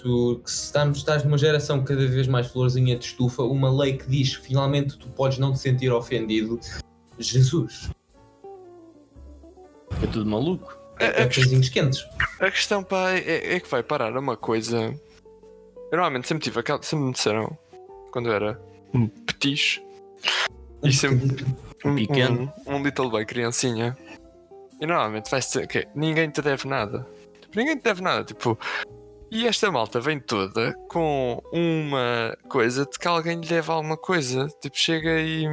S3: Tu, que se estamos, estás numa geração cada vez mais florzinha de estufa, uma lei que diz que finalmente tu podes não te sentir ofendido. Jesus,
S2: É tudo maluco.
S1: A,
S3: é
S1: a,
S3: coisinhos quentes.
S1: a questão, pá, é, é que vai parar uma coisa. Eu normalmente sempre tive aquela. Sempre me disseram, quando eu era um petis, e sempre. Um,
S2: Pequeno.
S1: um, um little boy, criancinha. E normalmente vai dizer que ninguém te deve nada. Tipo, ninguém te deve nada. Tipo, e esta malta vem toda com uma coisa de que alguém lhe deve alguma coisa. Tipo, chega e.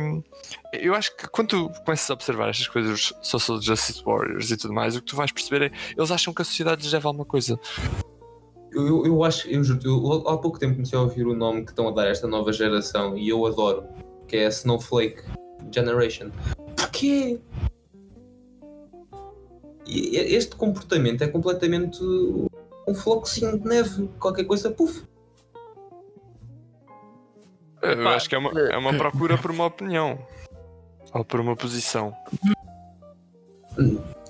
S1: Eu acho que quando tu começas a observar estas coisas, Social Justice Warriors e tudo mais, o que tu vais perceber é eles acham que a sociedade lhes deve alguma coisa.
S3: Eu, eu, eu acho, eu juro, eu, há pouco tempo comecei a ouvir o nome que estão a dar a esta nova geração e eu adoro, que é a Snowflake Generation. Porquê? Este comportamento é completamente um flocozinho de neve, qualquer coisa, puf.
S1: Eu acho que é uma, é uma procura por uma opinião. Ou por uma posição.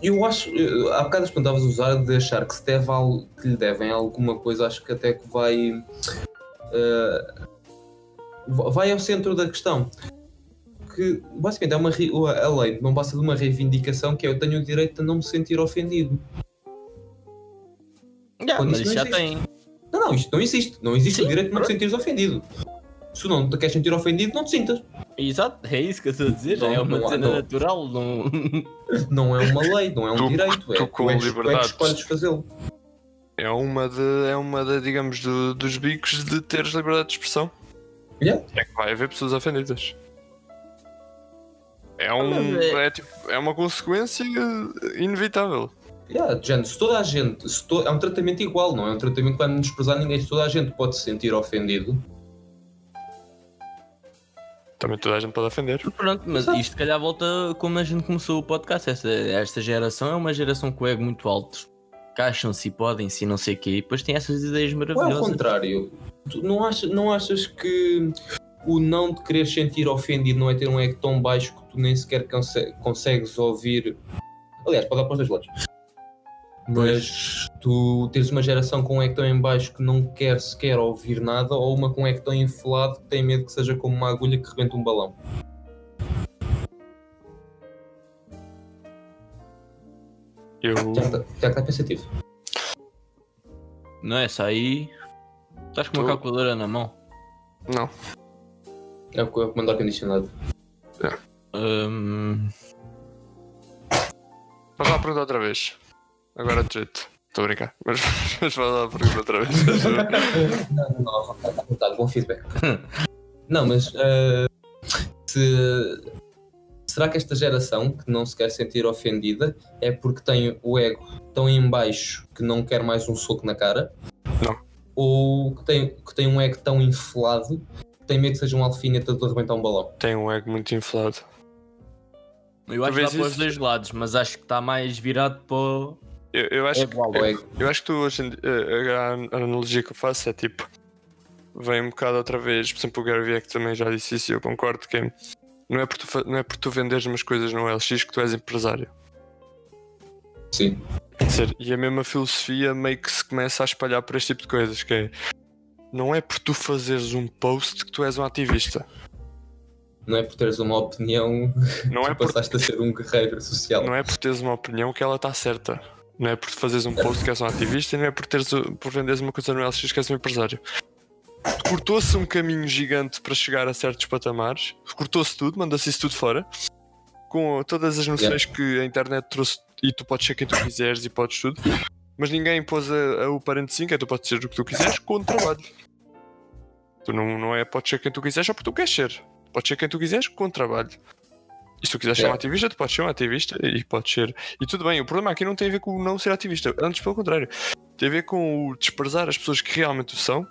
S3: Eu acho, eu- há bocado perguntavas usar de achar que se deve algo, que lhe devem alguma coisa, acho que até que vai. eh, va- vai ao centro da questão. Que basicamente é uma, a lei não passa de uma reivindicação que é eu tenho o direito de não me sentir ofendido.
S2: Yeah,
S3: Quando
S2: mas
S3: isso
S2: já
S3: existe.
S2: tem.
S3: Não, não, isto não existe. Não existe
S2: Sim,
S3: o direito de não te sentires ofendido. Se não te queres sentir ofendido, não te sintas.
S2: Exato, é isso que eu estou a dizer.
S3: Não,
S2: é uma
S3: não
S2: cena
S3: não.
S2: natural. Não...
S3: Não é uma lei, não é um
S1: Tu-
S3: direito. É
S1: tu
S3: tu,
S1: com
S3: és, tu é que
S1: liberdades.
S3: escolhes fazê-lo.
S1: É uma de, é uma de digamos, do- dos bicos de teres liberdade de expressão.
S3: Yeah.
S1: É que vai haver pessoas ofendidas. É, um,
S2: mas é-
S1: é, tipo, é uma consequência inevitável.
S3: Yeah, de género, se toda a gente, se to- é um tratamento igual, não é um tratamento que vai desprezar ninguém. Se toda a gente pode se sentir ofendido,
S1: Também toda a gente pode ofender.
S2: Pronto, mas isto se calhar volta como a gente começou o podcast. Esta, esta geração é uma geração com o ego muito alto. Que acham-se e podem-se e não sei o quê. E depois tem essas ideias
S3: ou é ao
S2: maravilhosas.
S3: contrário. Tu não, achas, não achas que o não te querer sentir ofendido não é ter um ego tão baixo que tu nem sequer conse- consegues ouvir. Aliás, pode dar para os dois lados. Mas tu tens uma geração com um ego tão em baixo que não quer sequer ouvir nada, ou uma com um ego tão inflado que tem medo que seja como uma agulha que rebenta um balão.
S1: Eu.
S3: Já está, está pensativo.
S2: Não é essa aí. Estás com uma
S1: Tu-
S2: calculadora na mão.
S1: Não.
S3: É o que eu mando ar-condicionado.
S2: Hum,
S1: Faz lá a pergunta outra vez. Agora de jeito. Estou a brincar. Mas, mas faz lá a pergunta outra vez.
S3: Não, não, não, vontade, bom feedback. não, mas eh, se- será que esta geração que não se quer sentir ofendida é porque tem o ego tão em baixo que não quer mais um soco na cara?
S1: Não.
S3: Ou que tem, que tem um ego tão inflado que tem medo que seja um alfineta de arrebentar um balão?
S1: Tem um ego muito inflado.
S2: eu acho que dá para os dois lados, mas acho que está mais virado para
S1: Eu, eu acho
S2: alto.
S3: O ego.
S1: Eu acho que tu hoje dia, a, analogia que eu faço é tipo, vem um bocado outra vez, por exemplo, o Gary Vee que também já disse isso e eu concordo que é, não é por tu, não é por tu venderes umas coisas no LX que tu és empresário.
S3: Sim.
S1: Dizer, e a mesma filosofia meio que se começa a espalhar por este tipo de coisas, que é não é por tu fazeres um post que tu és um ativista.
S3: Não é por teres uma opinião
S1: Não é
S3: que
S1: por,
S3: passaste a ser um guerreiro social.
S1: não é por teres uma opinião que ela está certa. Não é por fazeres um post que és um ativista e não é por, teres, por venderes uma coisa no LX que és um empresário. Cortou-se um caminho gigante para chegar a certos patamares, cortou-se tudo, manda-se isso tudo fora, com todas as noções que a internet trouxe e tu podes ser quem tu quiseres e podes tudo, mas ninguém pôs a, a o parente 5, é tu podes ser o que tu quiseres com o trabalho. Tu não, não é podes ser quem tu quiseres só porque tu queres ser. Podes ser quem tu quiseres com o trabalho. E se tu quiseres ser um
S3: Yeah.
S1: ativista, tu podes ser um ativista e podes ser. E tudo bem, o problema aqui não tem a ver com o não ser ativista, antes pelo contrário. Tem a ver com o desprezar as pessoas que realmente o são,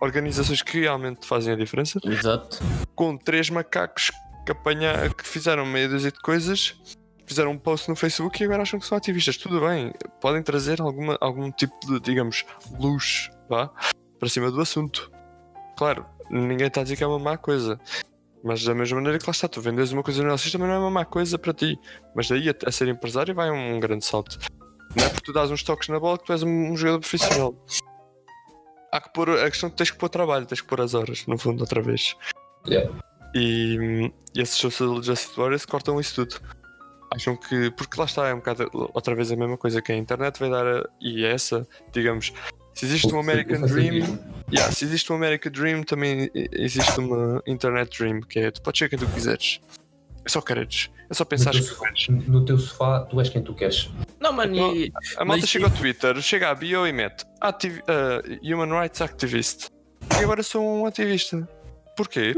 S1: organizações que realmente fazem a diferença,
S2: Exato.
S1: com três macacos que, apanha, que fizeram meia dúzia de coisas, fizeram um post no Facebook e agora acham que são ativistas. Tudo bem, podem trazer alguma, algum tipo de, digamos, luz vá, para cima do assunto. Claro, ninguém está a dizer que é uma má coisa. Mas da mesma maneira que lá está, tu vendes uma coisa no LX também não é uma má coisa para ti. Mas daí a, a ser empresário vai um, grande salto. Não é porque tu dás uns toques na bola que tu és um, um jogador profissional. Há que pôr, a questão é que tens que pôr trabalho, tens que pôr as horas, no fundo, outra vez.
S3: Yeah.
S1: E, e esses Social Justice Warriors cortam isso tudo. Acham que. Porque lá está, é um bocado outra vez a mesma coisa que a internet vai dar. A, e é essa, digamos. Se existe um American Dream. Yeah, se existe um American Dream, também existe uma Internet Dream, que é tu podes ser quem tu quiseres. É só quereres. É só pensar
S3: no,
S1: que queres.
S3: no teu sofá, tu és quem tu queres.
S2: Não, mano, e,
S1: A malta
S2: Mas
S1: chega ao Twitter, chega à bio e mete Activ uh, Human Rights Activist. E agora sou um ativista. Porquê?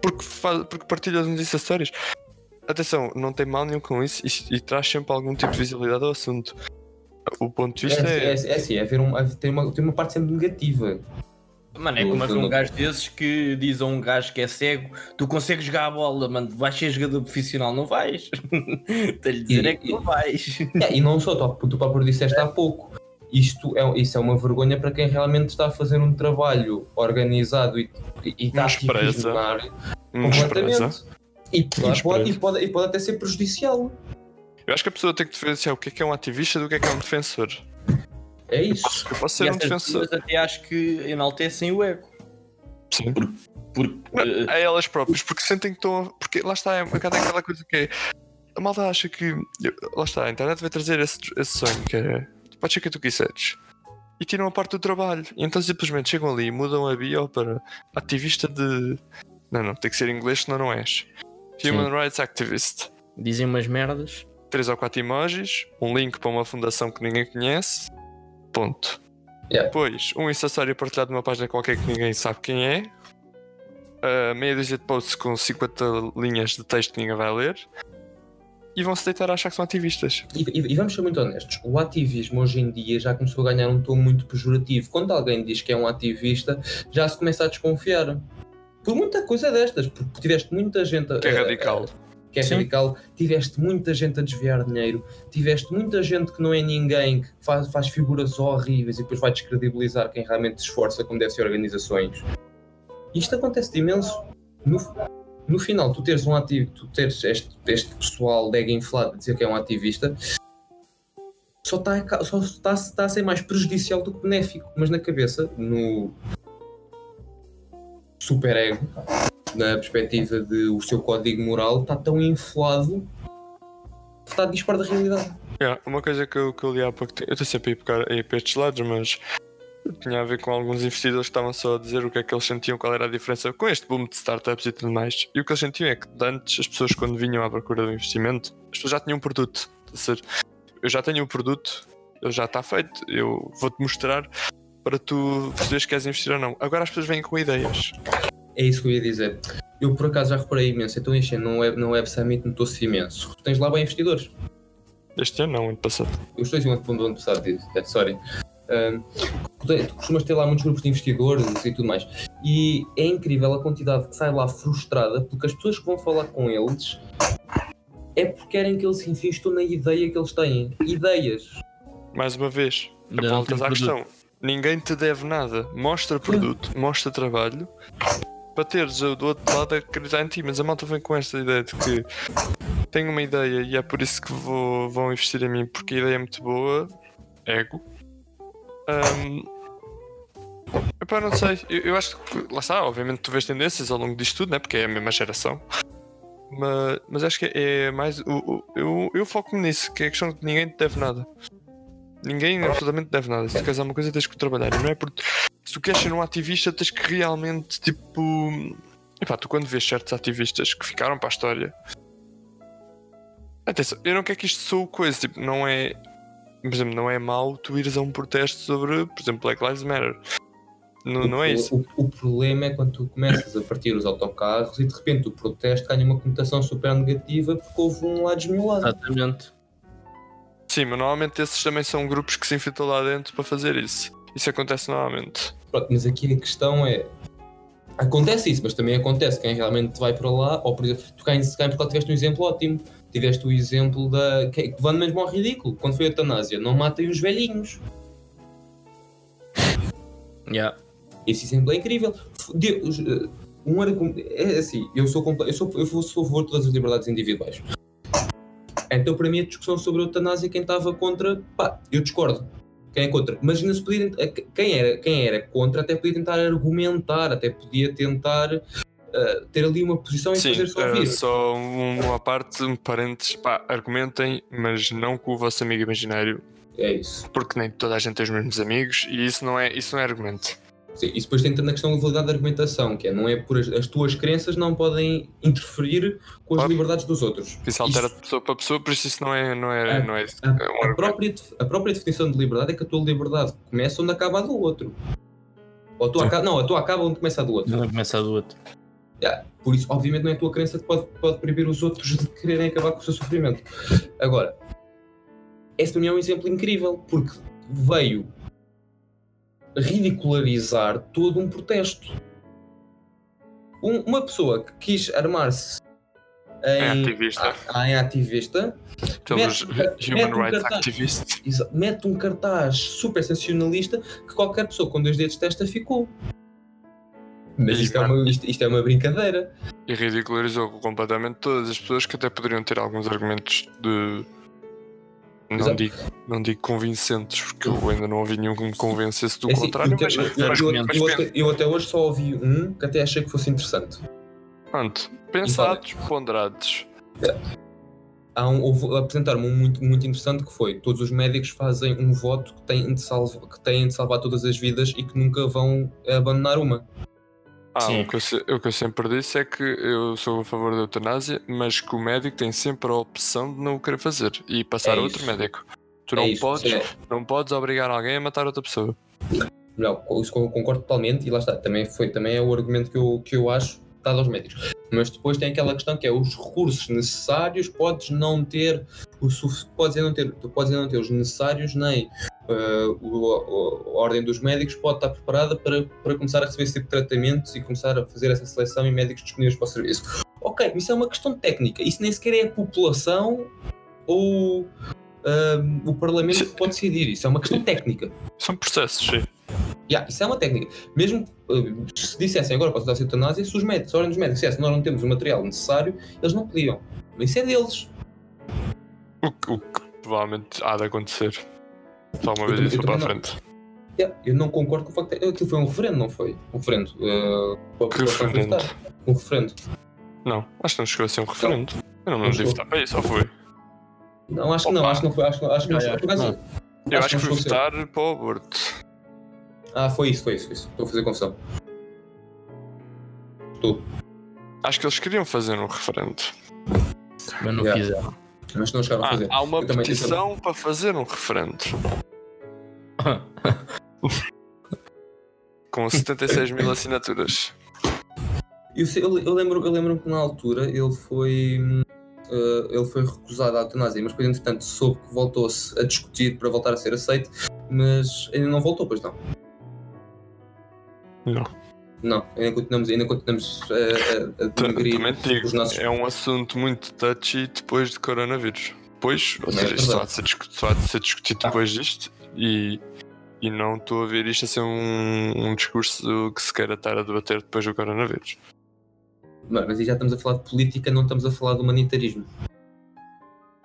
S1: Porque, faz, porque partilha as notícias histórias. Atenção, não tem mal nenhum com isso e, e traz sempre algum tipo de visibilidade ao assunto. O ponto de vista
S3: é,
S1: é.
S3: é, é assim, é ver um, é- tem, uma, tem uma parte sempre negativa.
S2: mano, é como haver um gajo desses que diz a um gajo que é cego: tu consegues jogar a bola, mano, vais ser jogador profissional, não vais? Estou-lhe dizer
S3: E-
S2: é que não vais.
S3: É, e não só, tu, tu próprio disseste há pouco. Isto é, isso é uma vergonha para quem realmente está a fazer um trabalho organizado e, e está
S1: Despreza.
S3: ativismo na área
S1: um
S3: completamente. E, claro,
S1: Despreza.
S3: pode, e, pode, e pode até ser prejudicial.
S1: Eu acho que a pessoa tem que diferenciar o que é que é um ativista do que é que é um defensor.
S3: É isso.
S1: Eu posso
S2: E
S1: ser um defensor.
S2: até acho que enaltecem o ego.
S1: Sim.
S2: Porque,
S1: Não,
S2: eh,
S1: a elas próprias, porque sentem que estão. a- Porque lá está, é um bocado aquela coisa que é. A malta acha que. Lá está, a internet vai trazer esse, esse sonho que é. Tu podes ser quem tu quiseres. E tiram a parte do trabalho. E então simplesmente chegam ali e mudam a bio para ativista de. Não, não, tem que ser em inglês, senão não és. Human Rights Activist.
S2: dizem umas merdas.
S1: Três ou quatro emojis, um link para uma fundação que ninguém conhece. Ponto.
S3: Yeah.
S1: Depois, um Story partilhado numa página qualquer que ninguém sabe quem é. Uh, meia dúzia de posts com 50 linhas de texto que ninguém vai ler. E vão se deitar a achar que são ativistas.
S3: E, e- e vamos ser muito honestos, o ativismo hoje em dia já começou a ganhar um tom muito pejorativo. Quando alguém diz que é um ativista, já se começa a desconfiar. Por muita coisa destas, porque tiveste muita gente. a-
S1: Que é
S3: a-
S1: radical.
S3: Que é
S2: Sim.
S3: radical, tiveste muita gente a desviar dinheiro, tiveste muita gente que não é ninguém, que faz, faz figuras horríveis e depois vai descredibilizar quem realmente se esforça, como deve ser organizações. Isto acontece de imenso. No, no final, tu teres um ativo, tu teres este, este pessoal lega inflado dizer que é um ativista, só está só está, está a ser mais prejudicial do que benéfico. Mas na cabeça, no super ego, na perspectiva de o seu código moral, está tão inflado que está a dispar da realidade.
S1: Yeah, uma coisa que eu, que eu li há pouco tempo. Eu estou sempre a ir, para estes lados, mas. Tinha a ver com alguns investidores que estavam só a dizer o que é que eles sentiam, qual era a diferença com este boom de startups e tudo mais. E o que eles sentiam é que antes as pessoas, quando vinham à procura do investimento, as pessoas já tinham um produto. Eu já tenho o produto, ele já está feito, eu vou-te mostrar para tu perceberes que queres investir ou não. Agora as pessoas vêm com ideias.
S3: É isso que eu ia dizer. Eu por acaso já reparei imenso, então enchendo no Web, no Web Summit notou-se imenso. Tu tens lá bem investidores.
S1: Este ano não, ano passado.
S3: Eu estou em ano do ano passado é, sorry. Tu tu costumas ter lá muitos grupos de investidores e tudo mais. E é incrível a quantidade que sai lá frustrada porque as pessoas que vão falar com eles é porque querem que eles investam na ideia que eles têm. Ideias.
S1: Mais uma vez, voltas à
S2: produto.
S1: questão. Ninguém te deve nada. Mostra produto, mostra trabalho para teres do outro lado a acreditar em ti. Mas a malta vem com esta ideia de que tenho uma ideia e é por isso que vou, vão investir em mim porque a ideia é muito boa. Ego. Ahm, epá, não sei. Eu, eu acho que lá está, obviamente tu vês tendências ao longo disto tudo, né? porque é a mesma geração. Mas, mas acho que é mais. O, o- eu, eu foco-me nisso, que é a questão de que ninguém te deve nada. Ninguém absolutamente deve nada. Se tu queres alguma coisa, tens que trabalhar. E não é porque. Se tu queres ser um ativista, tens que realmente, tipo. Epá, tu quando vês certos ativistas que ficaram para a história. Atenção, eu não quero que isto soe coisa. Tipo, não é. Por exemplo, não é mau tu ires a um protesto sobre, por exemplo, Black Lives Matter. Não, não é isso.
S3: O, o problema é quando tu começas a partir os autocarros e de repente o protesto ganha uma conotação super negativa porque houve um lado desmiolado.
S2: Exatamente.
S1: Sim, mas normalmente esses também são grupos que se infiltram lá dentro para fazer isso. Isso acontece normalmente.
S3: Pronto, mas aqui a questão é. Acontece isso, mas também acontece quem realmente vai para lá, ou por exemplo, tu cá em cá em Portugal tiveste um exemplo ótimo. Tiveste o exemplo da. que que vão mesmo ao ridículo. Quando foi a eutanásia, não matem os velhinhos.
S2: Yeah.
S3: Esse exemplo é incrível. Deus, eh, um argumento. É assim, eu sou, eu sou, eu sou a favor de todas as liberdades individuais. Então, para mim, a discussão sobre a eutanásia, quem estava contra, pá, eu discordo. Quem é contra? Imagina se podia. eh, Quem era, quem era contra até podia tentar argumentar, até podia tentar eh, ter ali uma posição e
S1: Sim,
S3: fazer-se
S1: eh,
S3: ouvir.
S1: só um- uma parte, um parênteses, pá, argumentem, mas não com o vosso amigo imaginário,
S3: É isso.
S1: porque nem toda a gente tem os mesmos amigos e isso não é, isso não é argumento.
S3: Sim, e depois entra na questão da validade da argumentação, que é não é por as, as tuas crenças não podem interferir com as
S1: Claro.
S3: liberdades dos outros.
S1: Isso altera de pessoa para pessoa, por isso isso não é, não é,
S3: É.
S1: não é,
S3: A,
S1: é um
S3: a própria, a própria definição de liberdade é que a tua liberdade começa onde acaba a do outro. Ou a tua acaba, não, a tua acaba onde começa a do outro.
S2: Não começa do outro.
S3: Yeah. Por isso, obviamente, não é a tua crença que pode, pode proibir os outros de quererem acabar com o seu sofrimento. Agora, esse para mim é um exemplo incrível, porque veio ridicularizar todo um protesto. Um- uma pessoa que quis armar-se
S1: É
S3: em,
S1: ativista.
S3: a- em ativista
S1: Pelos
S3: mete-
S1: Human
S3: mete um
S1: Rights
S3: cartaz.
S1: Activists.
S3: Mete um cartaz super sensacionalista que qualquer pessoa com dois dedos de testa ficou. Mas isto é, uma, isto, isto é uma brincadeira.
S1: E ridicularizou completamente todas as pessoas que até poderiam ter alguns argumentos de Não
S3: Exato.
S1: digo, não digo convincentes, porque eu ainda não ouvi nenhum que me convencesse do
S3: É assim,
S1: contrário,
S3: eu,
S1: mas,
S3: eu-
S1: mas-
S3: eu-
S1: mas
S3: eu até, eu até hoje só ouvi um que até achei que fosse interessante.
S1: pronto, pensados, ponderados.
S3: Há um, houve, apresentaram-me um muito, muito interessante que foi todos os médicos fazem um voto que têm, de salva, que têm de salvar todas as vidas e que nunca vão abandonar uma.
S1: Ah, o que, eu, o que eu sempre disse é que eu sou a favor da eutanásia, mas que o médico tem sempre a opção de não o querer fazer e passar
S3: É
S1: a outro médico. Tu
S3: É
S1: não,
S3: isso,
S1: podes,
S3: é-
S1: não podes obrigar alguém a matar outra pessoa.
S3: Não, isso eu concordo totalmente e lá está, também, foi, também é o argumento que eu, que eu acho dado aos médicos. Mas depois tem aquela questão que é os recursos necessários, podes não ter o podes não ter, tu podes não ter os necessários, nem eh, o- o- a ordem dos médicos pode estar preparada para, para começar a receber esse tipo de tratamentos e começar a fazer essa seleção e médicos disponíveis para o serviço. Ok, isso é uma questão técnica, isso nem sequer é a população ou eh, o Parlamento que pode decidir, isso é uma questão técnica.
S1: São processos, sim.
S3: Yeah, isso é uma técnica. Mesmo uh, se dissessem agora para estudar eutanásia, se os médicos, se a ordem dos médicos dissessem nós não temos o material necessário, eles não podiam. Isso é deles.
S1: O, que- o que provavelmente há de acontecer. Só uma
S3: Eu
S1: vez isso
S3: eu
S1: para a frente.
S3: Yeah, eu não concordo com o facto de. Aquilo foi um referendo, não foi? Um referendo. Uh,
S1: Que referendo?
S3: votar. Um referendo.
S1: Não, acho que não chegou a ser um referendo. Eu não me
S3: Não
S1: devo votar para isso, ou foi?
S3: Não, acho que não, acho que não foi. Acho, que- acho que não foi.
S2: é.
S3: Por acaso-
S1: Eu acho que
S3: não
S1: fui
S3: a ser.
S1: votar para o aborto.
S3: Ah, foi isso, foi isso, foi isso. Estou a fazer confusão. Estou.
S1: Acho que eles queriam fazer um referendo.
S2: Mas não
S3: Yeah.
S2: fizeram.
S3: Mas não chegaram a
S1: Ah,
S3: fazer.
S1: há uma petição para fazer um referendo. Com 76 mil assinaturas.
S3: Eu, eu, eu lembro, eu lembro que na altura ele foi, eh, ele foi recusado à eutanásia, mas depois, entretanto, soube que voltou-se a discutir para voltar a ser aceito, mas ainda não voltou, pois não.
S1: Não.
S3: Não, ainda continuamos, ainda continuamos a, a, a denegrir
S1: Também te digo,
S3: os nossos.
S1: é um assunto muito touchy depois de coronavírus. Depois, ou
S3: Também é
S1: seja, isto só há, de ser discutido depois disto e, e não estou a ver isto a ser um, um discurso que se queira estar a debater depois do coronavírus.
S3: Mas já estamos a falar de política, não estamos a falar de humanitarismo.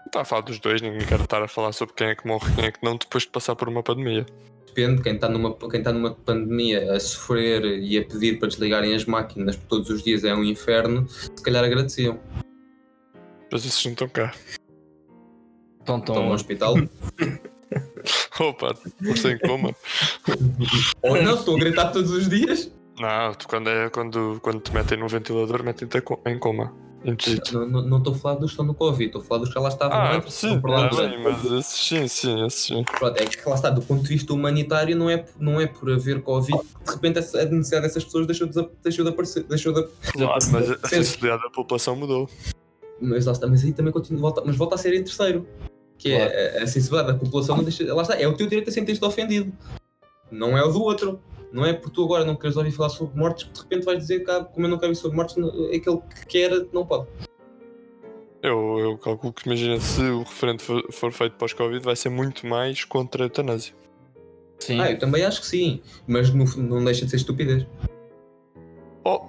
S1: Está a falar dos dois, ninguém quer estar a falar sobre quem é que morre e quem é que não depois de passar por uma pandemia.
S3: Depende, quem está, numa, quem está numa pandemia a sofrer e a pedir para desligarem as máquinas todos os dias é um inferno, se calhar agradeciam.
S1: Mas esses não estão cá.
S2: Então,
S3: Estão no hospital.
S1: Opa, sei em coma.
S3: Ou não, se estão a gritar todos os dias.
S1: Não, tu quando, é, quando, quando te metem no ventilador, metem-te em coma.
S3: Não, não, não estou a falar dos que estão no Covid, estou a falar dos que lá estavam
S1: Ah,
S3: antes,
S1: sim,
S3: lá
S1: bem, mas esses sim, sim, esses sim.
S3: Pronto, é que lá está, do ponto de vista humanitário, não é, não é por haver Covid que de repente a necessidade dessas pessoas deixou de, deixou de aparecer. Deixou de,
S1: Claro, mas a sensibilidade da população mudou.
S3: mas lá está, mas aí também continua, volta, mas volta a ser em terceiro. Que é a, a sensibilidade da população não deixa. Lá está, é o teu direito a sentir-te ofendido. Não é o do outro. Não é porque tu agora não queres ouvir falar sobre mortes que de repente vais dizer que ah, como eu não quero ouvir sobre mortes, aquele que quer não pode.
S1: Eu, eu calculo que, imagina, se o referendo for, for feito pós-Covid, vai ser muito mais contra a eutanásia.
S2: sim.
S3: Ah, eu também acho que sim, mas no, fundo não deixa de ser estupidez.
S1: Oh,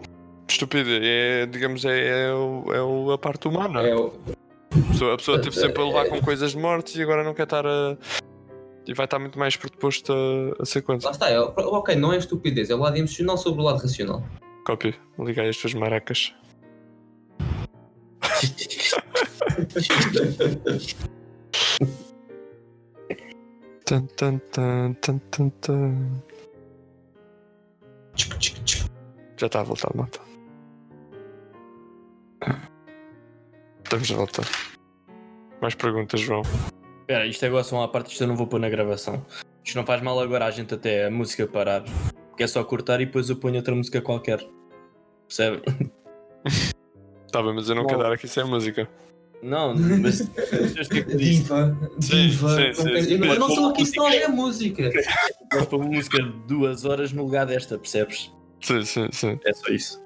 S1: estúpido, é, digamos, é, é, o- é o- a parte humana.
S3: É, o-
S1: A pessoa, a pessoa teve sempre a levar com coisas de mortes e agora não quer estar a. E vai estar muito mais predisposto a, a ser
S3: lá
S1: contra.
S3: está, é, ok, não é estupidez, é o lado emocional sobre o lado racional.
S1: Copy, ligai as tuas maracas. Tan, tan, tan, tan, tan, tan. Já está a voltar, malta. Estamos a voltar. Mais perguntas, João?
S2: Espera, isto agora são à parte, isto eu não vou pôr na gravação. Isto não faz mal agora a gente até a música parar. Porque é só cortar e depois eu ponho outra música qualquer. Percebe?
S1: Tá bem, mas eu não
S2: Bom.
S1: quero dar aqui sem música.
S2: Não, mas é?
S3: Diva, diva. Eu não- estou aqui só a música.
S2: Vamos pôr uma música de duas horas no lugar desta, percebes?
S1: Sim, sim, sim.
S2: É só isso.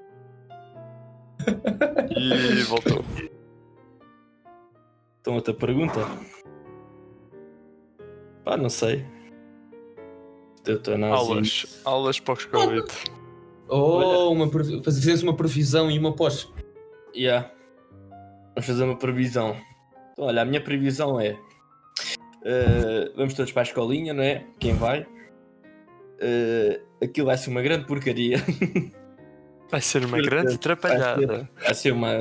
S1: E voltou.
S2: Então outra pergunta. Pá, não sei. Eutanásia.
S1: Aulas. Aulas pós-Covid.
S3: Oh, uma, uma previsão e uma pós.
S2: Yeah. Vamos fazer uma previsão. Então, olha, a minha previsão é. Uh, vamos todos para a escolinha, não é? Quem vai? Uh, aquilo vai ser uma grande porcaria.
S1: Vai ser uma grande atrapalhada.
S2: Vai ser uma.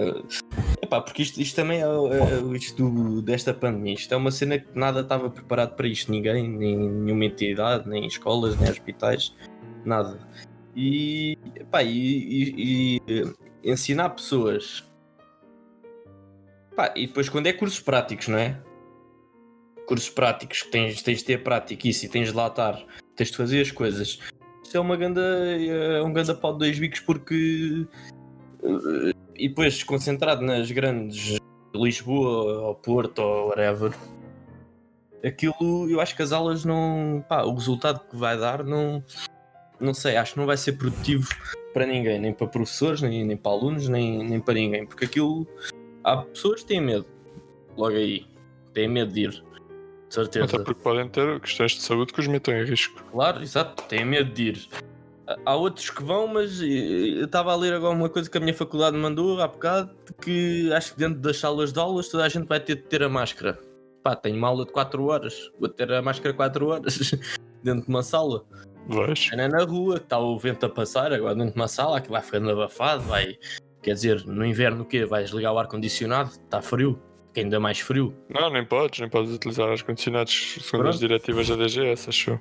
S2: Epá, porque isto, isto também é, é isto do, desta pandemia. Isto é uma cena que nada estava preparado para isto. Ninguém, nem nenhuma entidade, nem escolas, nem hospitais, nada. E, epá, e, e, e ensinar pessoas. Epá, e depois quando é cursos práticos, não é? Cursos práticos que tens, tens de ter prática isso e tens de lá estar, tens de fazer as coisas é uma ganda, é um ganda pau de dois bicos porque eh, e depois concentrado nas grandes Lisboa ou Porto ou whatever aquilo eu acho que as aulas não pá, o resultado que vai dar não não sei, acho que não vai ser produtivo para ninguém, nem para professores, nem, nem para alunos, nem, nem para ninguém, porque aquilo há pessoas que têm medo logo aí, têm medo de ir de certeza.
S1: Até porque podem ter questões de saúde que os metam em risco.
S2: Claro, exato, têm medo de ir. Há outros que vão, mas eu estava a ler agora uma coisa que a minha faculdade mandou há bocado, que acho que dentro das salas de aulas toda a gente vai ter de ter a máscara. Pá, tenho uma aula de 4 horas, vou ter a máscara 4 horas dentro de uma sala.
S1: Vais.
S2: É na rua, está o vento a passar, agora dentro de uma sala, que vai ficando abafado, vai... Quer dizer, no inverno o quê? Vais ligar o ar-condicionado, está frio ainda mais frio.
S1: Não, nem podes, nem podes utilizar os condicionados segundo Pronto. as diretivas da DGS, achou?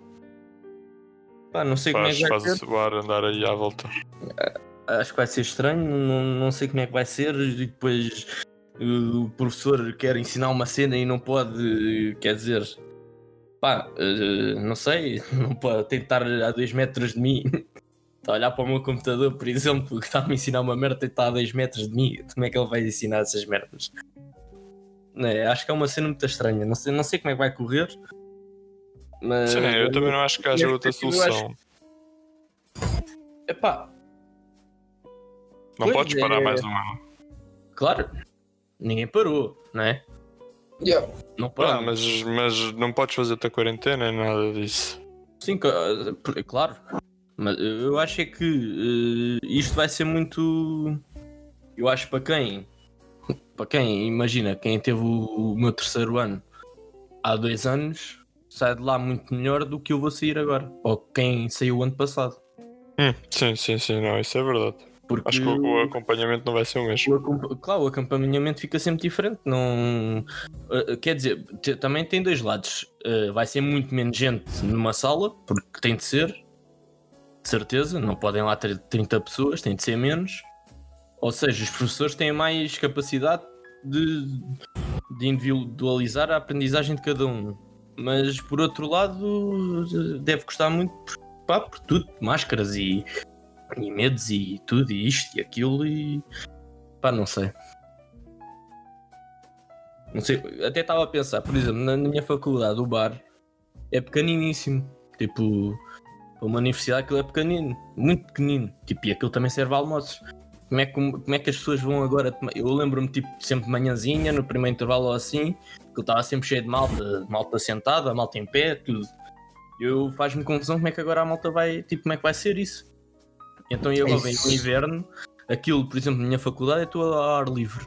S2: Pá, não sei faz, como é que vai
S1: faz ser. o ar andar aí à volta.
S2: Acho que vai ser estranho, não, não sei como é que vai ser, e depois o professor quer ensinar uma cena e não pode, quer dizer, pá, eh, não sei, não pode tentar a 2 metros de mim. Está a olhar para o meu computador, por exemplo, que está a me ensinar uma merda e está a 2 metros de mim. Como é que ele vai ensinar essas merdas? É, acho que é uma cena muito estranha. Não sei, não sei como é que vai correr. Mas...
S1: Sim, eu também não acho que haja outra solução.
S2: Acho... Epá.
S1: Não pois podes parar é... mais um ano.
S2: Claro. Ninguém parou, não é?
S3: Yeah.
S2: Não parou.
S1: Ah, mas, mas não podes fazer a tua quarentena, nada disso.
S2: Sim, claro. Mas eu acho é que uh, isto vai ser muito. Eu acho para quem para quem, imagina, quem teve o, o, meu terceiro ano há dois anos, sai de lá muito melhor do que eu vou sair agora. Ou quem saiu o ano passado.
S1: Hum, sim, sim, sim, não, isso é verdade. Porque Acho que o, acompanhamento não vai ser o mesmo.
S2: O, claro, o acompanhamento fica sempre diferente. Não, uh, quer dizer, também tem dois lados. Uh, vai ser muito menos gente numa sala, porque tem de ser, de certeza. Não podem lá ter 30 pessoas, tem de ser menos. Ou seja, os professores têm mais capacidade de, de individualizar a aprendizagem de cada um. Mas por outro lado, deve custar muito pá, por tudo, máscaras e, e medos e tudo, e isto e aquilo, e pá, não sei. Não sei, até estava a pensar, por exemplo, na, na minha faculdade, o bar é pequeniníssimo. Tipo, para uma universidade aquilo é pequenino, muito pequenino. Tipo, e aquilo também serve a almoços. Como é, que, como é que as pessoas vão agora? Eu lembro-me, tipo, sempre de manhãzinha, no primeiro intervalo ou assim, que eu estava sempre cheio de malta, malta sentada, malta em pé, tudo. Eu faz-me confusão como é que agora a malta vai, tipo, como é que vai ser isso? Então eu agora vem o inverno, aquilo, por exemplo, na minha faculdade é tudo ao ar livre.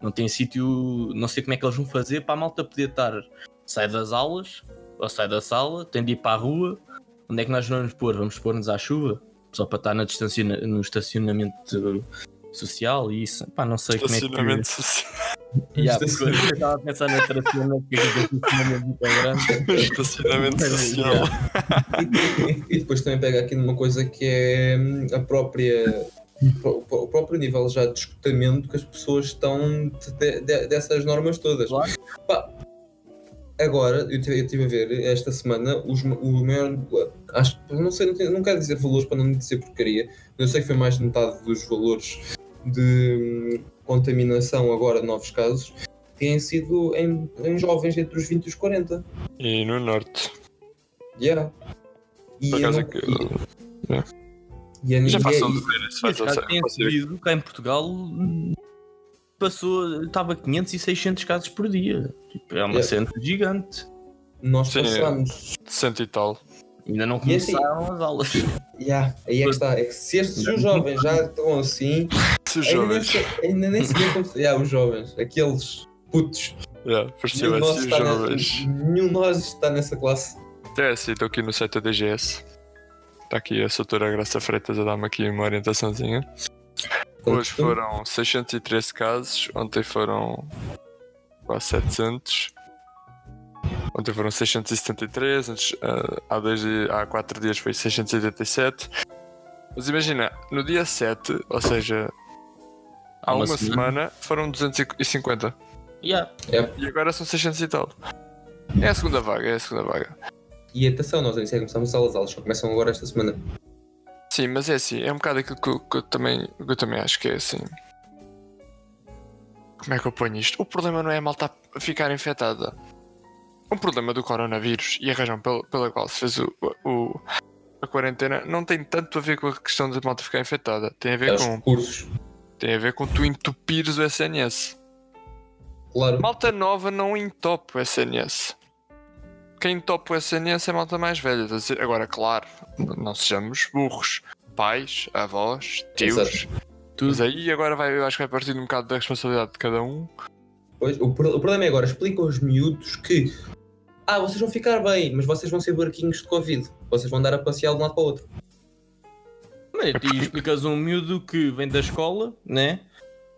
S2: Não tem sítio, não sei como é que eles vão fazer para a malta poder estar, sai das aulas, ou sai da sala, tem de ir para a rua, onde é que nós vamos pôr? Vamos pôr-nos à chuva? Só para estar na no estacionamento social e isso. Pá, não sei como é que.
S1: Estacionamento social.
S2: Yeah, eu estava a pensar na estacionamento que é estacionamento muito grande.
S1: Estacionamento social.
S3: E, depois também pega aqui numa coisa que é hum, a própria. O próprio nível já de escutamento que as pessoas estão de, de, dessas normas todas.
S2: Claro.
S3: Pá, agora, eu estive a ver esta semana, os, o maior. Acho, não sei, não, não quero dizer valores para não dizer porcaria, mas eu sei que foi mais de metade dos valores de hum, contaminação agora, novos casos, têm sido em, em jovens entre os 20 e os 40.
S1: E no norte.
S3: Yeah. E
S1: Por acaso é que. Yeah.
S3: E a
S1: Já
S3: ninguém...
S1: façam de ver, se faz
S2: cá em Portugal passou, estava 500 e 600 casos por dia. Tipo, é uma yeah. cena gigante.
S3: Nós
S1: Sim,
S3: passamos.
S1: É, cento e tal.
S2: Ainda não começaram assim, as aulas.
S3: Yeah, aí é que está. É que se estes os jovens já estão assim.
S1: Se os
S3: ainda
S1: jovens.
S3: Nem, ainda nem sei como. Yeah, os jovens, aqueles putos.
S1: Yeah,
S3: Nenhum de nós
S1: assim
S3: está na-
S1: jovens.
S3: nenhum de nós está nessa classe.
S1: É assim, estou aqui no site da DGS. Está aqui a doutora Graça Freitas a dar-me aqui uma orientaçãozinha. Hoje foram 613 casos, ontem foram quase 700. Ontem foram 673, antes, ah, há, dois, há 4 dias foi 687. Mas imagina, no dia 7, ou seja, há
S2: uma
S1: uma,
S2: semana.
S1: semana, foram 250.
S2: Yeah.
S1: E agora são 600 e tal. É a segunda vaga, é a segunda vaga.
S3: E atenção, nós ainda começamos as aulas, só começam agora esta semana.
S1: Sim, mas é assim, é um bocado aquilo que eu, que eu também, que eu também acho que é assim. Como é que eu ponho isto? O problema não é a malta ficar infectada. O problema do coronavírus e a razão pela, pela qual se fez o, o- a quarentena não tem tanto a ver com a questão da malta ficar infectada. Tem a
S3: É
S1: ver
S3: os
S1: com,
S3: recursos.
S1: tem a ver com tu entupires o SNS.
S3: Claro.
S1: Malta nova não entope o SNS. Quem entope o SNS é malta mais velha. Agora, claro, não sejamos burros. Pais, avós, tios.
S3: Exato.
S1: Mas aí agora vai, eu acho que vai partir um bocado da responsabilidade de cada um.
S3: Pois, o, pro- o problema é agora, explica aos miúdos que ah, vocês vão ficar bem, mas vocês vão ser barquinhos de Covid. Vocês vão dar a passear de um lado para o outro.
S2: Mano, E explicas um miúdo que vem da escola, né?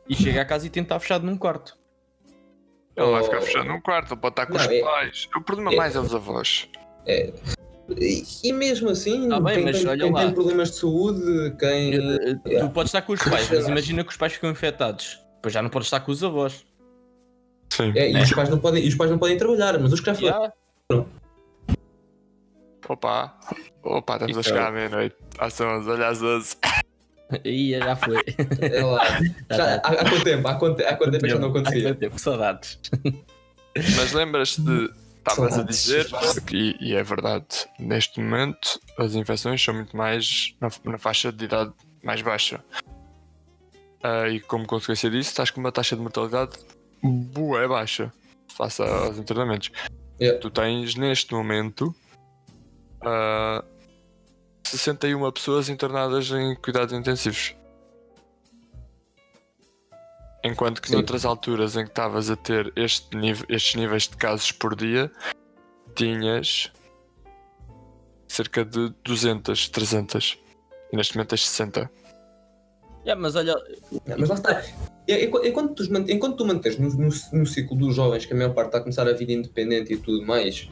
S2: E chega a casa e tenta estar fechado num quarto.
S1: Ele vai
S3: Oh.
S1: ficar fechado num quarto, ele pode estar com
S3: Não,
S1: os
S3: é-
S1: pais. O problema
S3: é-
S1: mais é os avós.
S3: E, e mesmo assim,
S2: Tá bem,
S3: quem,
S2: mas
S3: tem,
S2: olha
S3: quem
S2: lá.
S3: tem problemas de saúde, quem.
S2: Eh, Tu
S3: yeah.
S2: podes estar com os pais, mas imagina que os pais ficam infectados. Depois já não podes estar com os avós.
S1: Sim.
S3: É, e, os pais não podem, e os pais não podem trabalhar, mas os que já foram.
S1: Opa, opa, estamos a
S2: Fica-
S1: chegar à meia-noite. Às 11, olha às 12.
S2: Aí já foi.
S3: É lá. Já, há, há quanto tempo? Há quanto, há quanto tempo é que já não acontecia?
S2: Há quanto tempo? Saudades.
S1: Mas lembras-te de. Estavas a dizer, que, e é verdade, neste momento as infecções são muito mais na, na faixa de idade mais baixa. Ah, e como consequência disso, estás com uma taxa de mortalidade boa, baixa, face aos internamentos.
S3: Yeah.
S1: Tu tens neste momento ah, 61 pessoas internadas em cuidados intensivos. Enquanto que
S3: Sim.
S1: noutras alturas em que estavas a ter este nível, estes níveis de casos por dia, tinhas cerca de 200, 300. E neste momento tens 60.
S2: Yeah, mas olha,
S3: Mas lá está. É- é- Enquanto tu, enquanto tu mantens no, no, no ciclo dos jovens, que a maior parte está a começar a vida independente e tudo mais,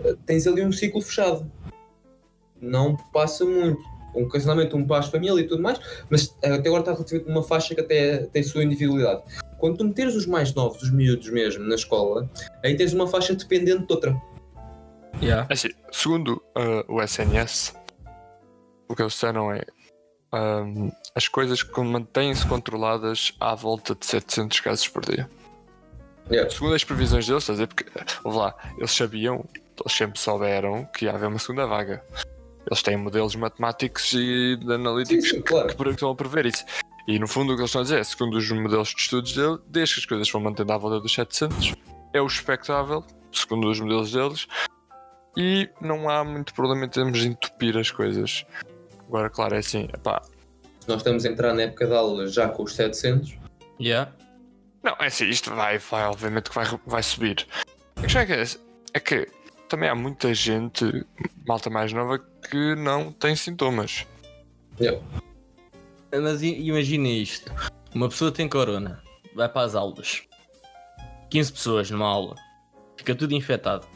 S3: eh, tens ali um ciclo fechado. Não passa muito. Ocasionalmente um para as família e tudo mais, mas até agora está relativamente numa faixa que até tem sua individualidade. Quando tu meteres os mais novos, os miúdos mesmo, na escola, aí tens uma faixa dependente de outra.
S2: yeah.
S1: Assim, segundo ah, o SNS, o que eles disseram é ahm, as coisas que mantêm-se controladas à volta de 700 casos por dia.
S3: Yeah.
S1: Segundo as previsões deles, estás a dizer, porque, ouve lá, eles sabiam, eles sempre souberam que ia haver uma segunda vaga. Eles têm modelos matemáticos e analíticos
S3: Sim, sim,
S1: que-
S3: claro.
S1: que, que estão a prever isso. E no fundo o que eles estão a dizer, é, segundo os modelos de estudos dele, desde que as coisas vão mantendo à volta dos 700, é o expectável, segundo os modelos deles, e não há muito problema em termos de entupir as coisas. Agora, claro, é assim, epá,
S3: Nós estamos a entrar na época de aulas já com os 700.
S2: Yeah.
S1: Não, é assim, isto vai, vai obviamente que vai, vai subir. A questão é que, é, é que também há muita gente, malta mais nova, que não tem sintomas.
S3: Yeah.
S2: Mas imagina isto: uma pessoa tem corona, vai para as aulas, 15 pessoas numa aula, fica tudo infectado,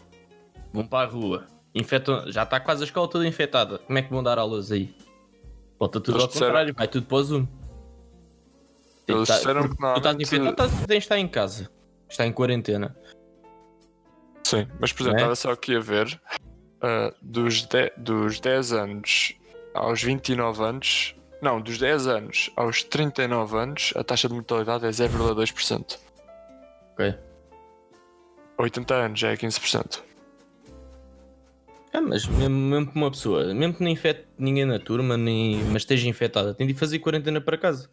S2: vão para a rua, infectam, já está quase a escola toda infectada. Como é que vão dar aulas aí? Volta tudo
S1: Eles
S2: ao
S1: disseram-
S2: contrário, vai tudo para o Zoom.
S1: Eles
S2: tá-
S1: disseram que
S2: Tu estás infectado, estás- tens de estar em casa, está em quarentena.
S1: Sim, mas por exemplo,
S2: Né?
S1: estava só aqui a ver ah, dos, de, dos 10 anos aos 29 anos, não, dos 10 anos aos 39 anos, a taxa de mortalidade é 0,2%.
S2: Ok.
S1: 80 anos já é 15%.
S2: É, mas mesmo, mesmo que uma pessoa, mesmo que não infecte ninguém na turma, nem, mas esteja infectada, tem de fazer quarentena para casa.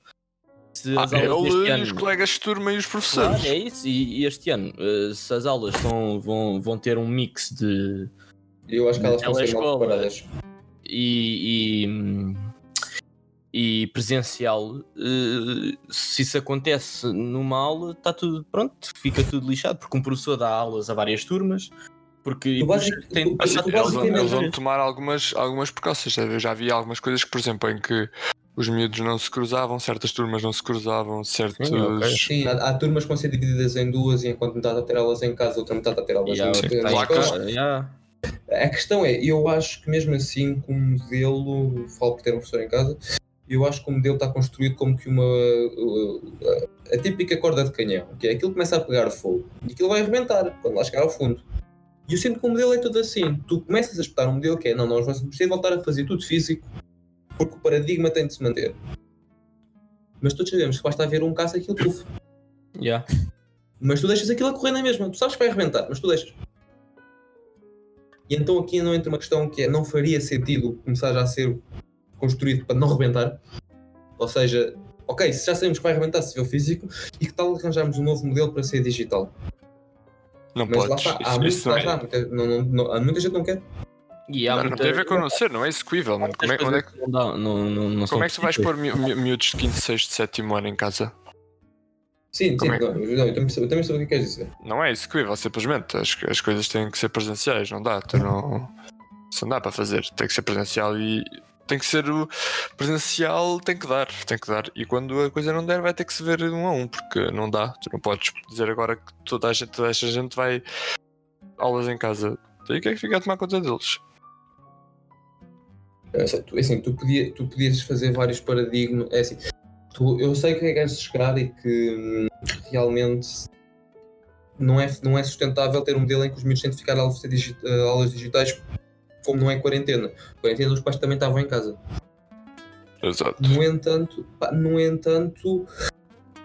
S2: Se
S1: Ah,
S2: as aulas
S1: ele e
S2: ano-
S1: os colegas de turma e os
S2: Claro,
S1: professores.
S2: é isso. E, e este ano, eh, se as aulas vão, vão, vão ter um mix de.
S3: Eu acho que elas estão
S2: Telescola.
S3: preparadas.
S2: E, e, e presencial, eh, se isso acontece no mal, está tudo pronto, fica tudo lixado, porque um professor dá aulas a várias turmas, porque
S3: Tu
S2: depois
S3: basic-
S2: tem passar
S1: eles, vão,
S3: basicamente-
S1: eles vão tomar algumas, algumas precauções. Eu já vi algumas coisas que, por exemplo, em que os miúdos não se cruzavam, certas turmas não se cruzavam, certos.
S2: Sim, ok.
S3: Sim, há, há turmas que vão ser divididas em duas e enquanto metade a ter aulas em casa, outra metade a ter aulas
S2: Yeah, em casa, yeah.
S3: A questão é, eu acho que mesmo assim, com o modelo, falo por ter um professor em casa, eu acho que o modelo está construído como que uma. uh, a, a típica corda de canhão, que é aquilo que começa a pegar fogo e aquilo vai arrebentar quando lá chegar ao fundo. E eu sinto que o modelo é tudo assim. Tu começas a espetar um modelo que é, não, nós vamos precisar voltar a fazer tudo físico porque o paradigma tem de se manter. Mas todos sabemos que basta haver um caso aquilo puf.
S2: Yeah.
S3: Mas tu deixas aquilo a correr na mesma. Tu sabes que vai arrebentar, mas tu deixas. E então aqui não entra uma questão que é não faria sentido começar já a ser construído para não rebentar. Ou seja, ok, se já sabemos que vai arrebentar se o físico, e que tal arranjarmos um novo modelo para ser digital?
S1: Não
S3: Mas lá
S1: podes.
S3: está, há, muito,
S1: não, é,
S3: muita, não, não, não- muita gente que não quer.
S2: E há
S1: não, não
S2: muita-
S1: tem a ver com não ser, não é execuível, mano. Como é, onde é que,
S2: não não- não- não
S1: como é que tu vais pôr mi- mi- miúdos de 5, 6, 7 ano em casa?
S3: Sim, sim,
S1: Como é que-
S3: não, não, eu, também, eu também sei o que queres dizer.
S1: Não é execuível, simplesmente. As, as coisas têm que ser presenciais, não dá. Tu não. Isso não dá para fazer. Tem que ser presencial e. Tem que ser o presencial, tem que dar, tem que dar. E quando a coisa não der, vai ter que se ver um a um, porque não dá. Tu não podes dizer agora que toda a gente, toda esta gente vai aulas em casa. Tem que é que ficar a tomar conta deles.
S3: É assim, tu, assim, tu, podia, tu podias fazer vários paradigmas. É assim, tu, eu sei que é que chegar e que hum, realmente não é, não é sustentável ter um modelo em que os miúdos têm de ficar a eh, aulas digitais como não é quarentena. Quarentena os pais também estavam em casa.
S1: Exato.
S3: No entanto, pá, no entanto,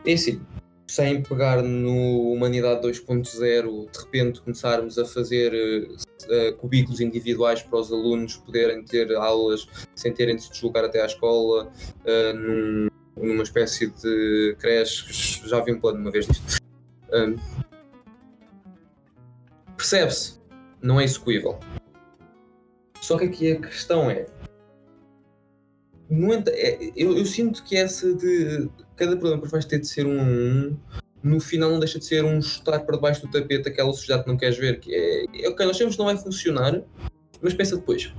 S3: é assim, sem pegar no Humanidade 2.0, de repente começarmos a fazer eh, cubículos individuais para os alunos poderem ter aulas sem terem de se deslocar até à escola, eh, num- numa espécie de creche, já vi um plano uma vez disto. Ahm, Percebe-se, não é execuível. Só que aqui a questão é, no é, eu, eu sinto que essa de cada problema que vais ter de ser um a um, no final não deixa de ser um chutar para debaixo do tapete aquela sociedade que não queres ver. Que é, é, ok, nós sabemos que não vai funcionar, mas pensa depois.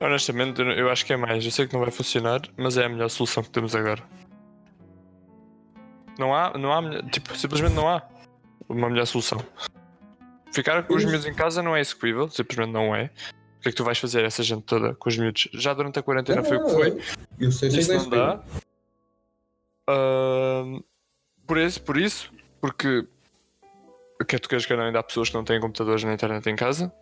S1: Honestamente, eu acho que é mais. Eu sei que não vai funcionar, mas é a melhor solução que temos agora. Não há, não há, tipo, simplesmente não há uma melhor solução. Ficar com os miúdos em casa não é execuível, simplesmente não é. Que é que tu vais fazer essa gente toda com os miúdos? Já durante a quarentena foi o que foi.
S3: Eu sei, sei
S1: Isso
S3: que
S1: não dá. Ahm, por isso, por isso, porque quer tu queres que não, ainda há pessoas que não têm computadores na internet em casa.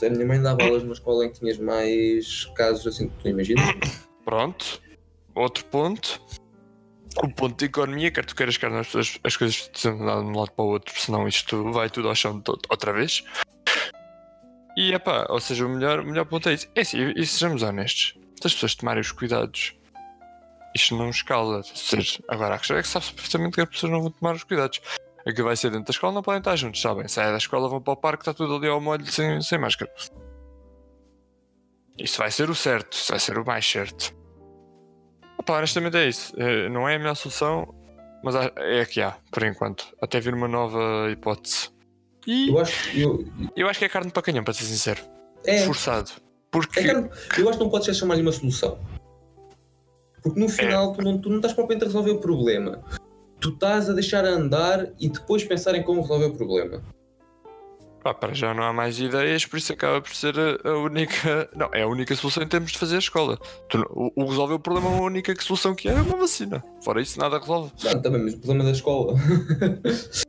S3: A minha mãe dava aulas numa escola em que tinhas mais casos assim que tu imaginas.
S1: Pronto. Outro ponto. O ponto de economia, quer tu queiras, não, as, as coisas de um lado de um lado para o outro, senão isto vai tudo ao chão outra vez. E epá, ou seja, o melhor, o melhor ponto é isso. É assim, e, sejamos honestos, se as pessoas tomarem os cuidados, isto não escala. Seja, agora a questão é que sabe perfeitamente que as pessoas não vão tomar os cuidados. Aquilo vai ser dentro da escola, não podem estar juntos, sabem? Saem da escola, vão para o parque, está tudo ali ao molho sem, sem máscara. Isso vai ser o certo, isso vai ser o mais certo. Opa, honestamente é isso. É, não é a melhor solução, mas é a que há, por enquanto. Até vir uma nova hipótese. E
S3: Eu acho, eu,
S1: eu acho que é carne para canhão, para ser sincero.
S3: é,
S1: Forçado. Porque.
S3: é que eu acho que não podes chamar-lhe uma solução. Porque no final tu, não, tu não estás propriamente a resolver o problema. Tu estás a deixar andar e depois pensar em como resolver o problema.
S1: Pá, para já não há mais ideias, por isso acaba por ser a, a única. Não, é a única solução em termos de fazer a escola. Tu o, o resolver o problema, a única solução que é é uma vacina. Fora isso, nada resolve.
S3: Não, também, mas o problema da escola.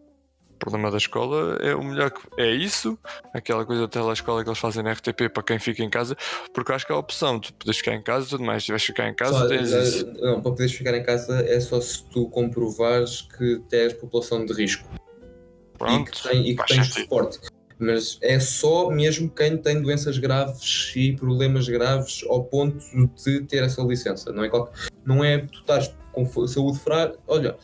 S1: O problema da escola é o melhor que. É isso, aquela coisa da telescola que eles fazem na RTP para quem fica em casa, porque acho que é a opção. Tu podes ficar em casa e tudo mais. Se vais ficar em casa,
S3: Só-
S1: tens
S3: eh,
S1: isso.
S3: Não, para poderes ficar em casa é só se tu comprovares que tens população de risco e
S1: Pronto.
S3: que, tem, e que tens
S1: sentido.
S3: suporte. Mas é só mesmo quem tem doenças graves e problemas graves ao ponto de ter essa licença. Não é, qualquer, não é tu estás com saúde frágil. Olha,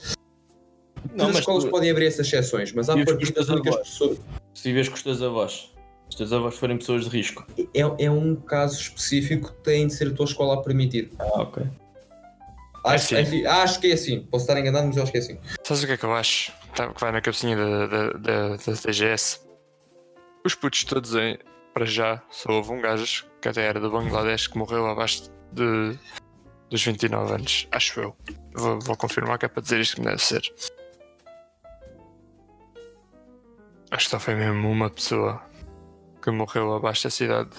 S2: Não,
S3: as
S2: mas
S3: escolas
S2: tu-
S3: podem abrir essas exceções, mas há partidas únicas pessoas.
S2: Se vives com os teus avós. Os teus avós forem pessoas de risco.
S3: É, é um caso específico que tem de ser a tua escola a permitir.
S2: Ah, ok.
S3: Acho,
S1: É
S3: acho- acho que é assim. Posso estar enganado, mas eu acho que é assim.
S1: Sabes o que é que eu acho? Tá- Que vai na cabecinha da, da, da, da DGS. Os putos todos em. Para já, só houve um gajo que até era do Bangladesh que morreu abaixo de, dos 29 anos. Acho eu. Vou, vou confirmar que é para dizer isto que deve ser. Acho que só foi mesmo uma pessoa que morreu abaixo da cidade.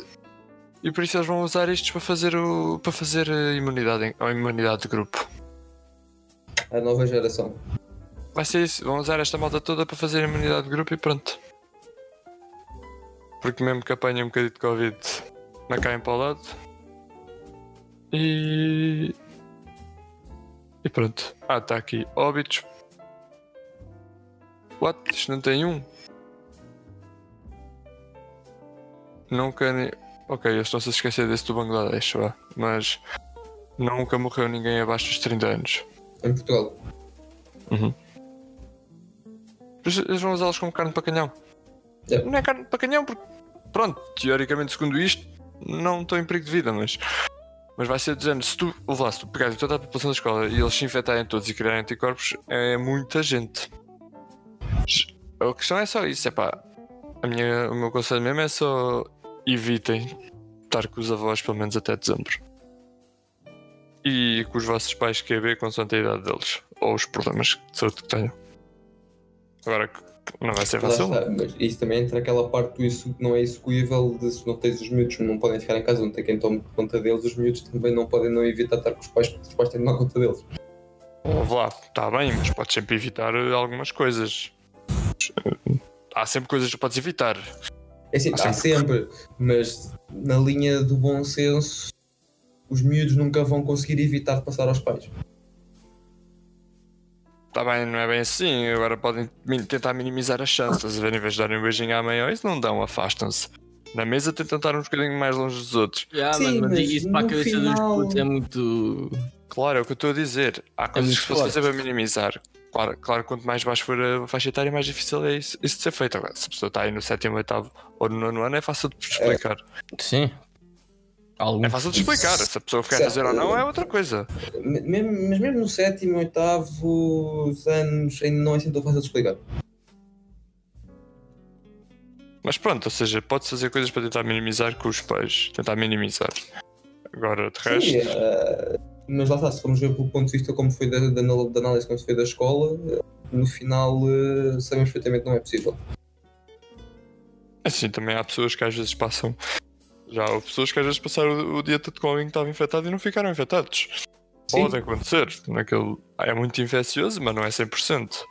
S1: E por isso eles vão usar isto para fazer o. para fazer a imunidade, a imunidade de grupo.
S3: A nova geração.
S1: Vai ser isso, vão usar esta malta toda para fazer a imunidade de grupo e pronto. Porque mesmo que apanhem um bocadinho de Covid, não caem para o lado. E. E pronto. Ah, está aqui. Óbitos. What? Isto não tem um? Nunca. ni- Ok, eles estão-se a esquecer desse do Bangladesh, vá. Mas. Nunca morreu ninguém abaixo dos 30 anos.
S3: Em Portugal.
S1: Mas Eles vão usá-los como carne para canhão.
S3: É.
S1: Não é carne para canhão porque, pronto, teoricamente, segundo isto, não estão em perigo de vida, mas. Mas vai ser dizendo, se tu, lá, se tu pegares toda a população da escola e eles se infectarem todos e criarem anticorpos, é muita gente. A questão é só isso, é pá. A minha, o meu conselho mesmo é só evitem estar com os avós pelo menos até dezembro. E com os vossos pais QB consoante a idade deles. Ou os problemas de saúde que tenham. Agora que não vai ser fácil.
S3: está, mas isso também entra aquela parte do isso que não é execuível de se não tens os miúdos não podem ficar em casa, não tem quem tome conta deles, os miúdos também não podem não evitar estar com os pais porque os pais têm de tomar conta deles.
S1: Ouve lá, está bem, mas podes sempre evitar eh, algumas coisas. Eh, Há sempre coisas que podes evitar.
S3: É assim, há sempre, mas na linha do bom senso, os miúdos nunca vão conseguir evitar de passar aos pais.
S1: Está bem, não é bem assim. Agora podem tentar minimizar as chances. Em vez de darem um beijinho à mãe, ou isso não dão, afastam-se. Na mesa tentam estar um bocadinho mais longe dos outros.
S2: Yeah,
S3: Sim,
S2: mano, mas
S3: mas
S2: isso para a cabeça
S3: final-
S2: dos putos é muito.
S1: Claro, é o que eu estou a dizer. Há coisas
S2: muito
S1: que se fazer para minimizar. Claro, claro, quanto mais baixo for a faixa etária, mais difícil é isso, isso de ser feito. Agora, se a pessoa está aí no sétimo, oitavo ou no nono ano, é fácil de explicar.
S2: Sim. Algum.
S1: É fácil de explicar. Se a pessoa quer fazer ou não, é outra coisa.
S3: Mas mesmo no sétimo, oitavo anos, ainda não é assim tão fácil de explicar.
S1: Mas pronto, ou seja, pode fazer coisas para tentar minimizar com os pais. Tentar minimizar. Agora, de resto.
S3: Sim, eh, mas lá está, se formos ver pelo ponto de vista como foi da, da, da análise como se foi da escola, eh, no final eh, sabemos perfeitamente que não é possível.
S1: Assim, também há pessoas que às vezes passam. Já houve pessoas que às vezes passaram o, o dia todo com alguém que estava infectado e não ficaram infectados.
S3: Sim.
S1: Pode acontecer. Naquele... É muito infeccioso, mas não é 100%.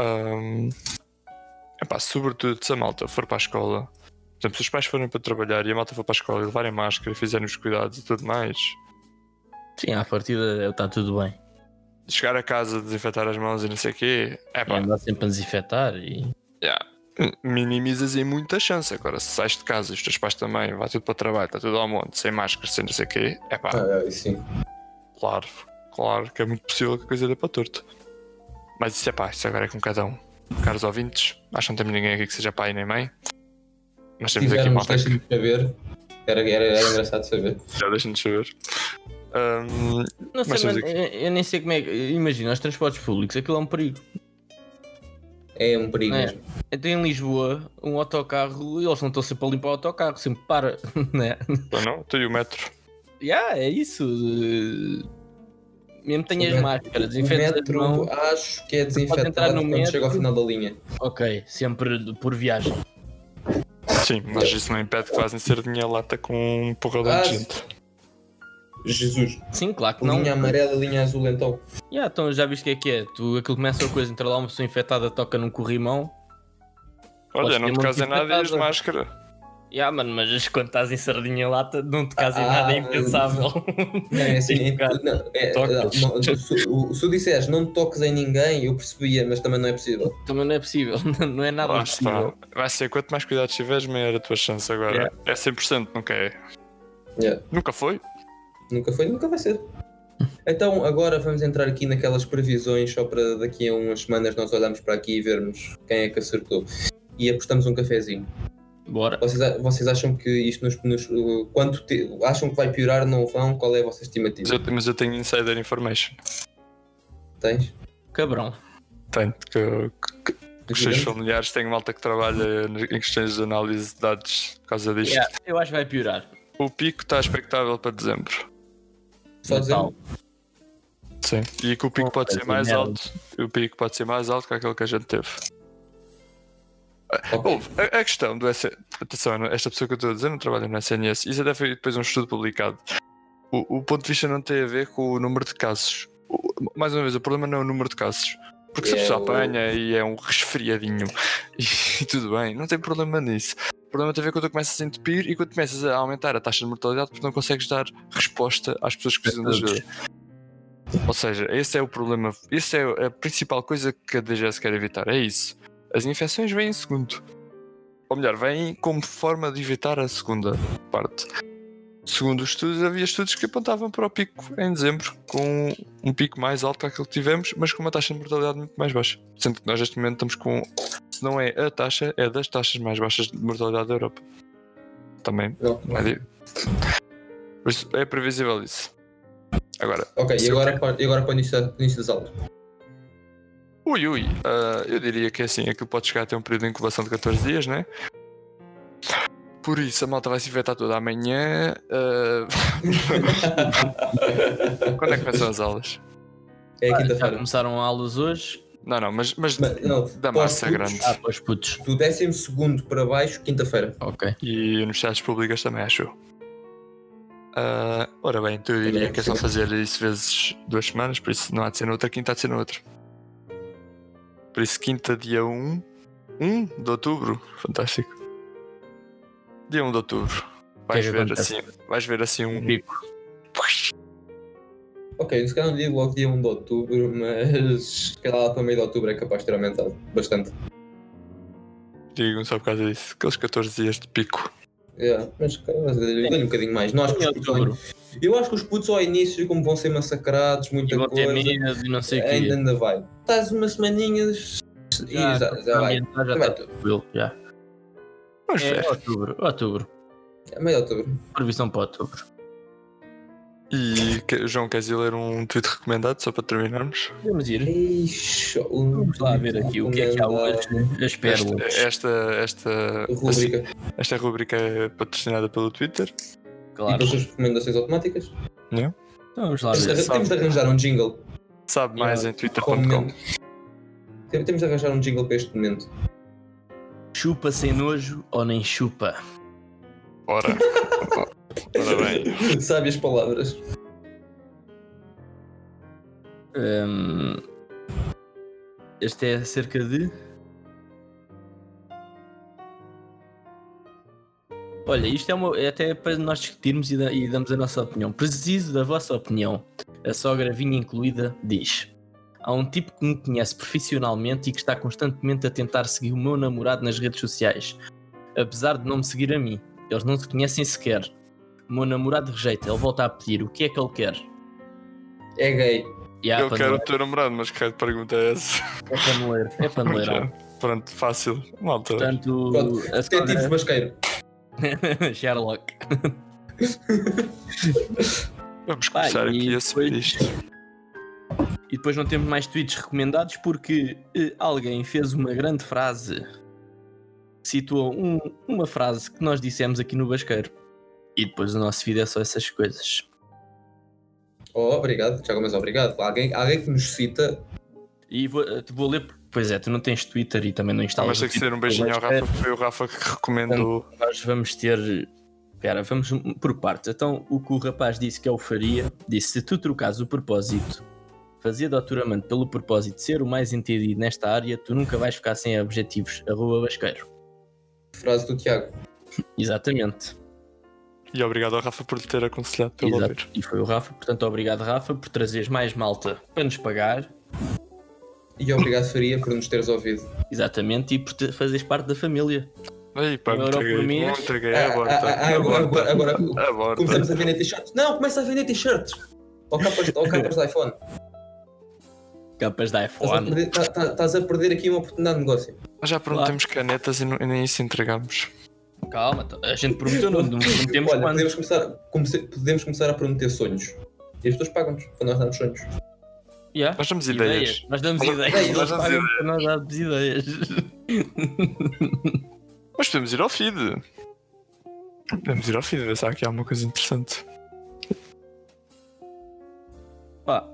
S1: Um... Epá, sobretudo se a malta for para a escola. Por exemplo, se os pais forem para trabalhar e a malta for para a escola e levarem máscara e fizerem os cuidados e tudo mais.
S2: Sim, à partida está tudo bem.
S1: Chegar a casa, desinfetar as mãos e não sei o quê.
S2: E
S1: Epá,
S2: andar sempre a desinfetar e.
S1: Yeah. Minimizas em muita chance. Agora, se sais de casa e os teus pais também, vai tudo para o trabalho, está tudo ao monte, sem máscara, sem não sei o quê, é pá,
S3: Ah, sim.
S1: claro, claro que é muito possível que a coisa dê para torto. Mas isso é pá, isso agora é com cada um. Caros ouvintes, acho que não temos ninguém aqui que seja pai nem mãe. Nós
S3: Se
S1: temos aqui
S3: tivermos,
S1: malta que
S3: deixem de saber. Era, era, era engraçado saber.
S1: já deixem-nos saber. Ahm,
S2: Não
S1: Mas
S2: sei, mano, eu, eu nem sei como é que. Imagina, os transportes públicos, aquilo é um perigo.
S3: É um perigo
S2: É.
S3: mesmo.
S2: Então em Lisboa, um autocarro, eles não estão sempre a limpar o autocarro, sempre para, né?
S1: então não, tenho o metro.
S2: Yeah, é isso. Mesmo tenhas
S3: O met-
S2: máscara,
S3: O
S2: desinfetas as
S3: metro
S2: mãos.
S3: acho que é desinfetado quando
S2: metro.
S3: chega ao final da linha.
S2: Ok, sempre por viagem.
S1: Sim, mas isso não impede que fazem sardinha lata com um porradão de gente.
S3: Jesus.
S2: Sim, claro que não.
S3: Linha amarela, linha azul então.
S2: Yeah, então já viste o que é que é? Tu, aquilo começa a coisa, entra lá uma pessoa infectada, toca num corrimão.
S1: Olha, não te casem nada e as máscara.
S2: Yeah, mano, mas quando estás em sardinha lata, não te casem
S3: Ah,
S2: nada, é
S3: ah,
S2: impensável.
S3: Não, é assim,
S2: tocar.
S3: não, é,
S2: Tocas.
S3: não, se, o- se tu disseres não toques em ninguém, eu percebia, mas também não é possível.
S2: Também não é possível, não é nada
S1: Lá
S2: possível.
S1: está. Vai ser quanto mais cuidados tiveres, maior a tua chance agora.
S2: Yeah.
S1: É 100%, nunca é.
S3: Yeah.
S1: Nunca foi?
S3: Nunca foi, nunca vai ser. Então agora vamos entrar aqui naquelas previsões, só para daqui a umas semanas nós olharmos para aqui e vermos quem é que acertou. E apostamos um cafezinho.
S2: Bora.
S3: Vocês, vocês acham que isto nos. nos quanto te- acham que vai piorar? Não vão? Qual é a vossa
S1: Mas
S3: estimativa?
S1: eu, mas eu tenho insider information.
S3: Tens?
S2: Cabrão.
S1: Tenho, que, que, que os seus familiares têm malta que trabalha em questões de análise de dados por causa disto.
S2: Yeah, eu acho que vai piorar.
S1: O pico está expectável para dezembro.
S3: Só dizer.
S2: Natal.
S1: Sim. E que o pico
S2: Oh,
S1: pode ser mais
S2: merda.
S1: alto. O pico pode ser mais alto que aquele que a gente teve.
S3: Ok.
S1: Houve, a, a questão do SNS. Atenção, esta pessoa que eu estou a dizer não trabalha no SNS. Isso até foi depois um estudo publicado. O, o ponto de vista não tem a ver com o número de casos. O- mais uma vez, o problema não é o número de casos. Porque se a
S3: É
S1: pessoa
S3: o-
S1: apanha e é um resfriadinho e, tudo bem, não tem problema nisso. O problema tem a ver quando tu começas a entupir e quando começas a aumentar a taxa de mortalidade porque não consegues dar resposta às pessoas que precisam de ajuda. Ou seja, esse é o problema, essa é a principal coisa que a DGS quer evitar, é isso. As infecções vêm em segundo. Ou melhor, vêm como forma de evitar a segunda parte. Segundo os estudos, havia estudos que apontavam para o pico em dezembro, com um pico mais alto que aquele que tivemos, mas com uma taxa de mortalidade muito mais baixa. Sendo que nós neste momento estamos com, se não é a taxa, é das taxas mais baixas de mortalidade da Europa. Também.
S3: Não.
S1: é Por isso, é previsível isso. Agora,
S3: Ok, e agora, para, e agora para o início, da- início das aulas?
S1: Ui, ui, ah, eu diria que é assim, aquilo pode chegar a ter um período de incubação de 14 dias, né? Por isso, a malta vai se infectar toda amanhã. ah, Quando é que começam as aulas?
S3: É
S2: Já
S3: quinta-feira.
S2: começaram aulas hoje.
S1: Não, não, mas, mas
S3: Mas, não,
S1: da massa
S3: putos,
S1: grande.
S2: Ah, pois putos.
S3: Do 12 para baixo, quinta-feira.
S2: Ok.
S1: E universidades públicas também, acho eu. Ah, ora bem, então eu diria que é só fazer isso vezes duas semanas, por isso não há de ser noutra, quinta há de ser noutra. Por isso, quinta, dia 1, 1 de outubro, fantástico. Dia 1 de outubro. Vais
S2: que
S1: ver
S2: acontece?
S1: assim, vais ver assim um.
S2: Pico.
S3: Ok, se calhar não digo logo dia 1 de outubro, mas se calhar lá para meio de outubro é capaz de ter aumentado bastante.
S1: Digo só por causa disso. Aqueles 14 dias de pico.
S3: Yeah, mas dê-lhe um bocadinho mais. Não, acho que os putos ao
S2: outubro.
S3: in- eu acho que os putos ao início, como vão ser massacrados,
S2: E
S3: muita
S2: ter
S3: coisa,
S2: medo e não sei o quê.
S3: ainda, ainda vai. Estás umas semaninhas e já, já, vai.
S2: ambientar,
S3: Já
S2: Já
S3: vai
S2: está
S3: tudo.
S2: tranquilo. Já.
S1: Vamos
S2: É outubro. Outubro.
S3: É meio de outubro.
S2: Previsão para outubro.
S1: E que- João, queres ir ler um tweet recomendado só para terminarmos?
S2: Vamos ir.
S3: Ixi, um
S2: Vamos lá ver aqui o que é que há hoje. As pérolas.
S1: Esta, esta, esta,
S3: Rubrica.
S1: esta rubrica é patrocinada pelo Twitter.
S3: E
S2: Claro.
S3: depois as recomendações automáticas.
S2: Então vamos lá
S3: Temos,
S2: ver.
S3: de- temos de arranjar um jingle.
S1: Sabe mais
S2: Yeah.
S1: em twitter.com.
S3: Temos de arranjar um jingle para este momento.
S2: Chupa sem nojo ou nem chupa?
S1: Ora. Ora bem.
S3: Sabe as palavras.
S2: Hum, este é acerca de. Olha, isto é, uma, é até para nós discutirmos e, da- e damos a nossa opinião. Preciso da vossa opinião. A sogra vinha incluída diz: Há um tipo que me conhece profissionalmente e que está constantemente a tentar seguir o meu namorado nas redes sociais, apesar de não me seguir a mim. Eles não se conhecem sequer. O meu namorado rejeita, ele volta a pedir: O que é que ele quer?
S3: É gay.
S2: Há
S1: Eu quero o teu namorado, mas que raio de pergunta é essa?
S2: É paneleiro, é paneleirão.
S1: Pronto, fácil. Malta.
S2: Portanto,
S3: Pronto,
S2: a
S3: Detetive
S2: sogra...
S3: Basqueiro.
S2: Sherlock.
S1: Vamos começar
S2: e
S1: aqui a subir
S2: depois-
S1: isto.
S2: E depois não temos mais tweets recomendados porque eh, alguém fez uma grande frase. Citou um- uma frase que nós dissemos aqui no Basqueiro. E depois o nosso vídeo é só essas coisas.
S3: Oh, obrigado, Tiago, mas obrigado. Alguém, alguém que nos cita.
S2: E vou, eh, te vou ler. porque- Pois é, tu não tens Twitter e também não instalas.
S1: Mas tem que ser um beijinho ao. Rafa, foi o Rafa que recomendou.
S2: Nós vamos ter. Espera, vamos por partes. Então, o que o rapaz disse que eu faria, disse: se tu trocares o propósito, fazer doutoramento pelo propósito de ser o mais entendido nesta área, tu nunca vais ficar sem objetivos. Arroba Basqueiro.
S3: Frase do Tiago.
S2: Exatamente.
S1: E obrigado ao Rafa por lhe ter aconselhado pelo
S2: Exato.
S1: ouvir.
S2: E foi o Rafa. Portanto, obrigado, Rafa, por trazeres mais malta para nos pagar.
S3: E obrigado, Faria, por nos teres ouvido.
S2: Exatamente. E por te- fazeres parte da família.
S1: Aí, pá, me entreguei. Me entreguei.
S3: Ah,
S1: Aborta.
S3: ah, ah, agora, agora, agora
S1: Aborta.
S3: começamos a vender t-shirts. Não, começa a vender t-shirts. Ou capas, ou capas de iPhone.
S2: Capas da
S3: Estás a,
S2: iPhone.
S3: perder, tá- tá- estás a perder aqui uma oportunidade de negócio.
S1: Nós já prometemos canetas e, não- e nem isso entregamos.
S2: Calma, a gente prometeu, não, não prometemos
S3: Olha,
S2: quando.
S3: podemos começar, comece- podemos começar a prometer sonhos. E as pessoas pagam-nos para nós darmos sonhos.
S2: Yeah.
S1: Nós damos ideias.
S2: Nós damos
S1: Nós-
S2: ideias.
S3: nós
S2: Nós
S1: damos
S2: para nós darmos ideias.
S1: Mas podemos ir ao feed. Podemos ir ao feed, ver se há aqui alguma coisa interessante.
S2: Pá,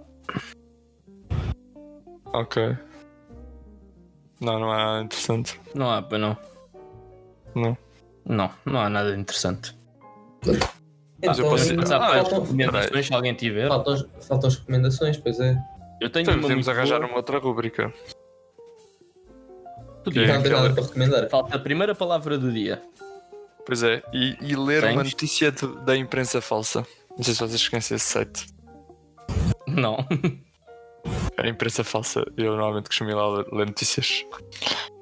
S1: Ok. Não, não há nada interessante.
S2: não há, pá, não.
S1: Não.
S2: Não, não há nada interessante.
S1: Mas eu
S3: Então,
S1: posso- Ah,
S2: pelas
S3: faltam,
S2: recomendações, se alguém tiver.
S3: faltam, as, faltam as recomendações, pois é.
S2: Eu tenho
S1: Então podemos arranjar
S2: boa.
S1: uma outra rúbrica.
S2: Podia.
S3: Não tem nada para recomendar.
S2: Falta a primeira palavra do dia.
S1: Pois é, e, e ler
S2: Tens?
S1: uma notícia de- da imprensa falsa. Não sei se vocês conhecem esse site.
S2: Não.
S1: A imprensa falsa. Eu normalmente costumo ir lá ler, ler notícias.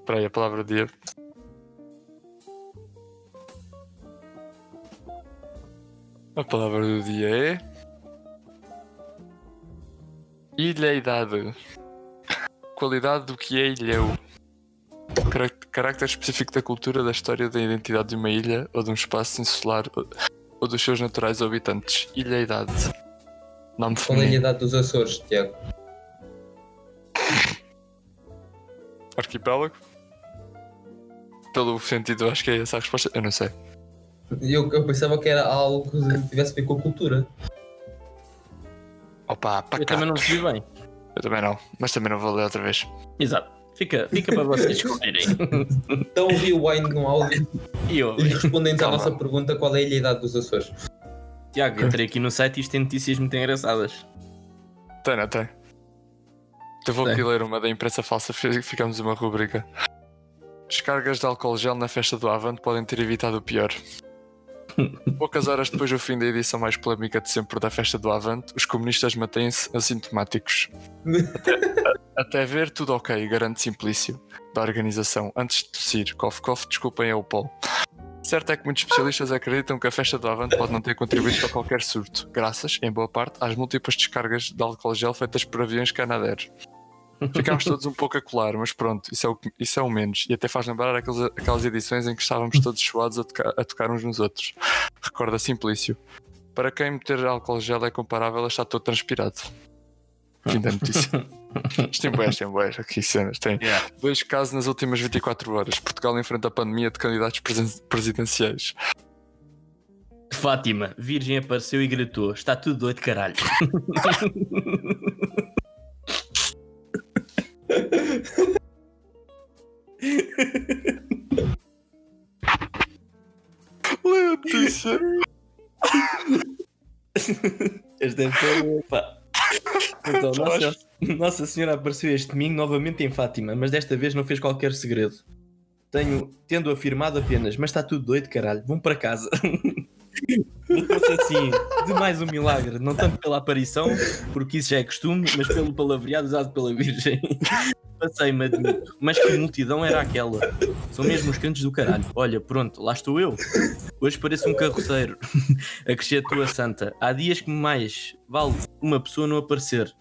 S1: Espera aí, a palavra do dia. A palavra do dia é. Ilheidade. Qualidade do que é ilhéu. Carácter específico da cultura, da história, da identidade de uma ilha ou de um espaço insular ou, dos seus naturais habitantes. Ilheidade. Nome
S3: Qual é a idade dos Açores, Tiago?
S1: Arquipélago? Pelo sentido, acho que é essa a resposta. Eu não sei.
S3: Eu, eu pensava que era algo que tivesse a ver com a cultura.
S1: Opa,
S2: Eu
S1: pacato.
S2: também não percebi bem.
S1: Eu também não, mas também não vou ler outra vez.
S2: Exato. Fica, fica para vocês escolherem.
S3: Então rewind no áudio
S2: E eu,
S3: e respondem à
S1: Calma.
S3: nossa pergunta qual é a idade dos Açores.
S2: Tiago, entrei aqui no site e isto tem notícias muito engraçadas.
S1: Tem, não tem? Eu vou
S2: Tem.
S1: aqui ler uma da imprensa falsa, fi- ficamos uma rubrica. Descargas de álcool gel na festa do Avante podem ter evitado o pior. Poucas horas depois do fim da edição mais polémica de sempre da festa do Avante, os comunistas mantêm-se assintomáticos. Até, até ver, tudo ok, garante Simplício, da organização. Antes de tossir, cough cough, desculpem, é o Paulo. Certo é que muitos especialistas acreditam que a festa do Avante pode não ter contribuído para qualquer surto, graças, em boa parte, às múltiplas descargas de álcool gel feitas por aviões Canadair. Ficámos todos um pouco a colar, mas pronto, isso é o, isso é o menos. E até faz lembrar aqueles, aquelas edições em que estávamos todos suados a, tocar- a tocar uns nos outros. Recorda Simplício. Para quem meter álcool gel é comparável a estar todo transpirado. Fim da notícia. Isto tem boés, tem boés, aqui cenas. Tem dois casos nas últimas 24 horas. Portugal enfrenta a pandemia de candidatos presidenciais.
S2: Fátima, Virgem apareceu e gritou: Está tudo doido, caralho.
S1: Notícia.
S2: Este ser. Pá. Então, Nossa, Nossa Senhora apareceu este domingo novamente em Fátima, mas desta vez não fez qualquer segredo. Tenho, tendo afirmado apenas, mas está tudo doido, caralho, vão para casa. Assim, de mais um milagre, não tanto pela aparição, porque isso já é costume, mas pelo palavreado usado pela Virgem. Passei-me, admito. Mas que multidão era aquela? São mesmo os cantos do caralho. Olha, pronto, lá estou eu. Hoje pareço um carroceiro. Acrescentou a Santa. Há dias que mais vale uma pessoa não aparecer.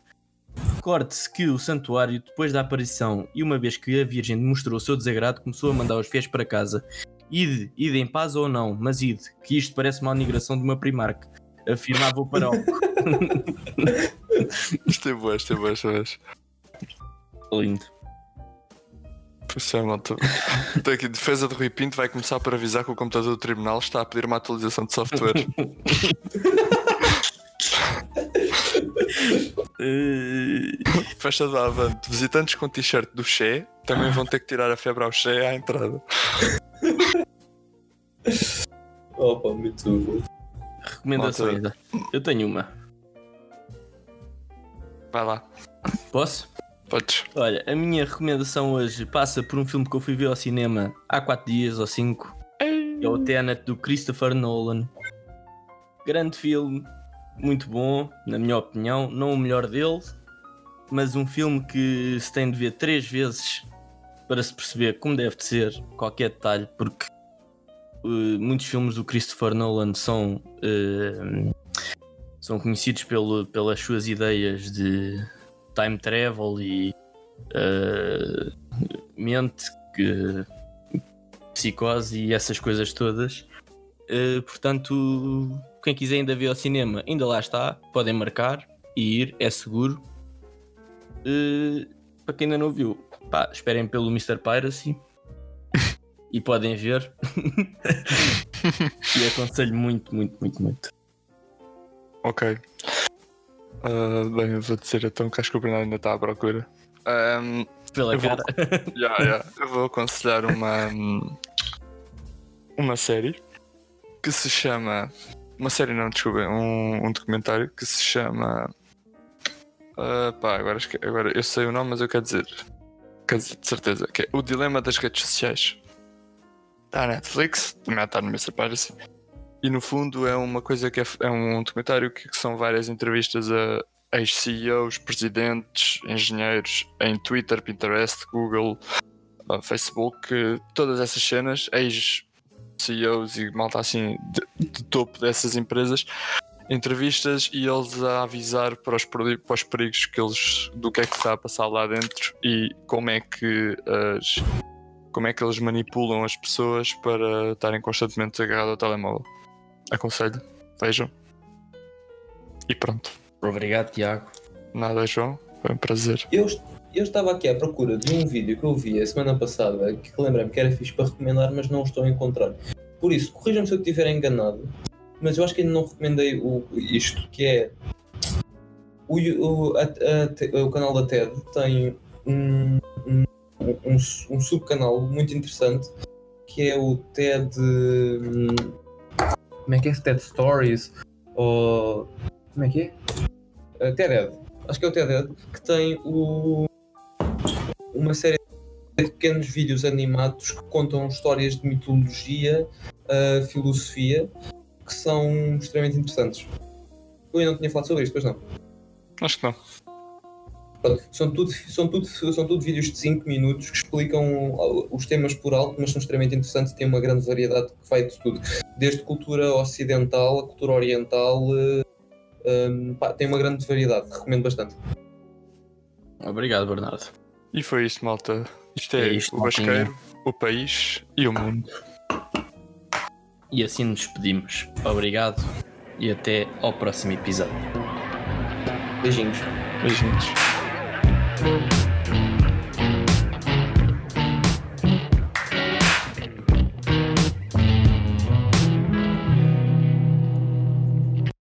S2: Recorde-se que o santuário, depois da aparição e uma vez que a Virgem demonstrou o seu desagrado, começou a mandar os fiéis para casa. Ide, ide em paz ou não, mas ide, que isto parece uma anigração de uma Primark. Afirmava o paróquio.
S1: Isto tem boés, tem boés, tem boés.
S2: Lindo.
S1: Pois é, malta. Tem aqui, defesa de Rui Pinto vai começar por avisar que o computador do tribunal está a pedir uma atualização de software. Festa do Avante. Visitantes com t-shirt do Che também vão ter que tirar a febre ao Che à entrada.
S3: Opa, muito bom.
S2: recomendações. Eu tenho uma.
S1: Vai lá,
S2: Posso?
S1: podes.
S2: Olha, a minha recomendação hoje passa por um filme que eu fui ver ao cinema há 4 dias ou 5. É o Tenet do Christopher Nolan. Grande filme, muito bom, na minha opinião. Não o melhor dele, mas um filme que se tem de ver três vezes para se perceber como deve de ser qualquer detalhe, porque eh, muitos filmes do Christopher Nolan são, eh, são conhecidos pelo, pelas suas ideias de time travel e eh, mente que psicose e essas coisas todas. Uh, portanto, quem quiser ainda ver ao cinema, ainda lá está, podem marcar e ir, é seguro. Uh, para quem ainda não viu, pá, esperem pelo Mr. Piracy e podem ver. e aconselho muito, muito, muito, muito.
S1: Ok. Uh, bem, eu vou dizer então que acho que o Bernardo ainda está à procura. Um,
S2: Pela
S1: eu
S2: cara.
S1: Vou, yeah, yeah, eu vou aconselhar uma, uma série que se chama. Uma série não, desculpa, um, um documentário que se chama. Uh, pá, agora, agora eu sei o nome, mas eu quero dizer. Quero dizer de certeza, que é O Dilema das Redes Sociais. Está na Netflix, também está no Mr. Piracy. E no fundo é uma coisa que é, é um documentário que, que, são várias entrevistas a ex-CEOs, presidentes, engenheiros em Twitter, Pinterest, Google, uh, Facebook, todas essas cenas, ex-CEOs e malta assim de, de, topo dessas empresas, entrevistas e eles a avisar para os, para os perigos que eles, do que é que está a passar lá dentro e como é que as como é que eles manipulam as pessoas para estarem constantemente agarrados ao telemóvel. Aconselho, vejam. E pronto.
S2: Obrigado, Tiago.
S1: Nada, João. Foi um prazer.
S3: Eu, eu estava aqui à procura de um vídeo que eu vi a semana passada que lembrei-me que era fixe para recomendar, mas não estou a encontrar. Por isso, corrijam-me se eu estiver enganado, mas eu acho que ainda não recomendei o, isto, que é o, o, a, a, o canal da TED tem um, um um, um subcanal muito interessante que é o TED. Como é que é? TED Stories? Ou. Como é que é? Uh, TED Ed. Acho que é o TED Ed, que tem o, uma série de pequenos vídeos animados que contam histórias de mitologia, uh, filosofia, que são extremamente interessantes. Eu ainda não tinha falado sobre isto, pois não?
S1: Acho que não.
S3: São tudo, são, tudo, são tudo vídeos de 5 minutos que explicam os temas por alto, mas são extremamente interessantes e têm uma grande variedade que vai de tudo. Desde cultura ocidental a cultura oriental, um, eh, pá, tem uma grande variedade, recomendo bastante.
S2: Obrigado, Bernardo.
S1: E foi isto, malta. Isto é, é isto, o Basqueiro, o país e o mundo.
S2: E assim nos despedimos. Obrigado e até ao próximo episódio.
S3: Beijinhos.
S1: Beijinhos.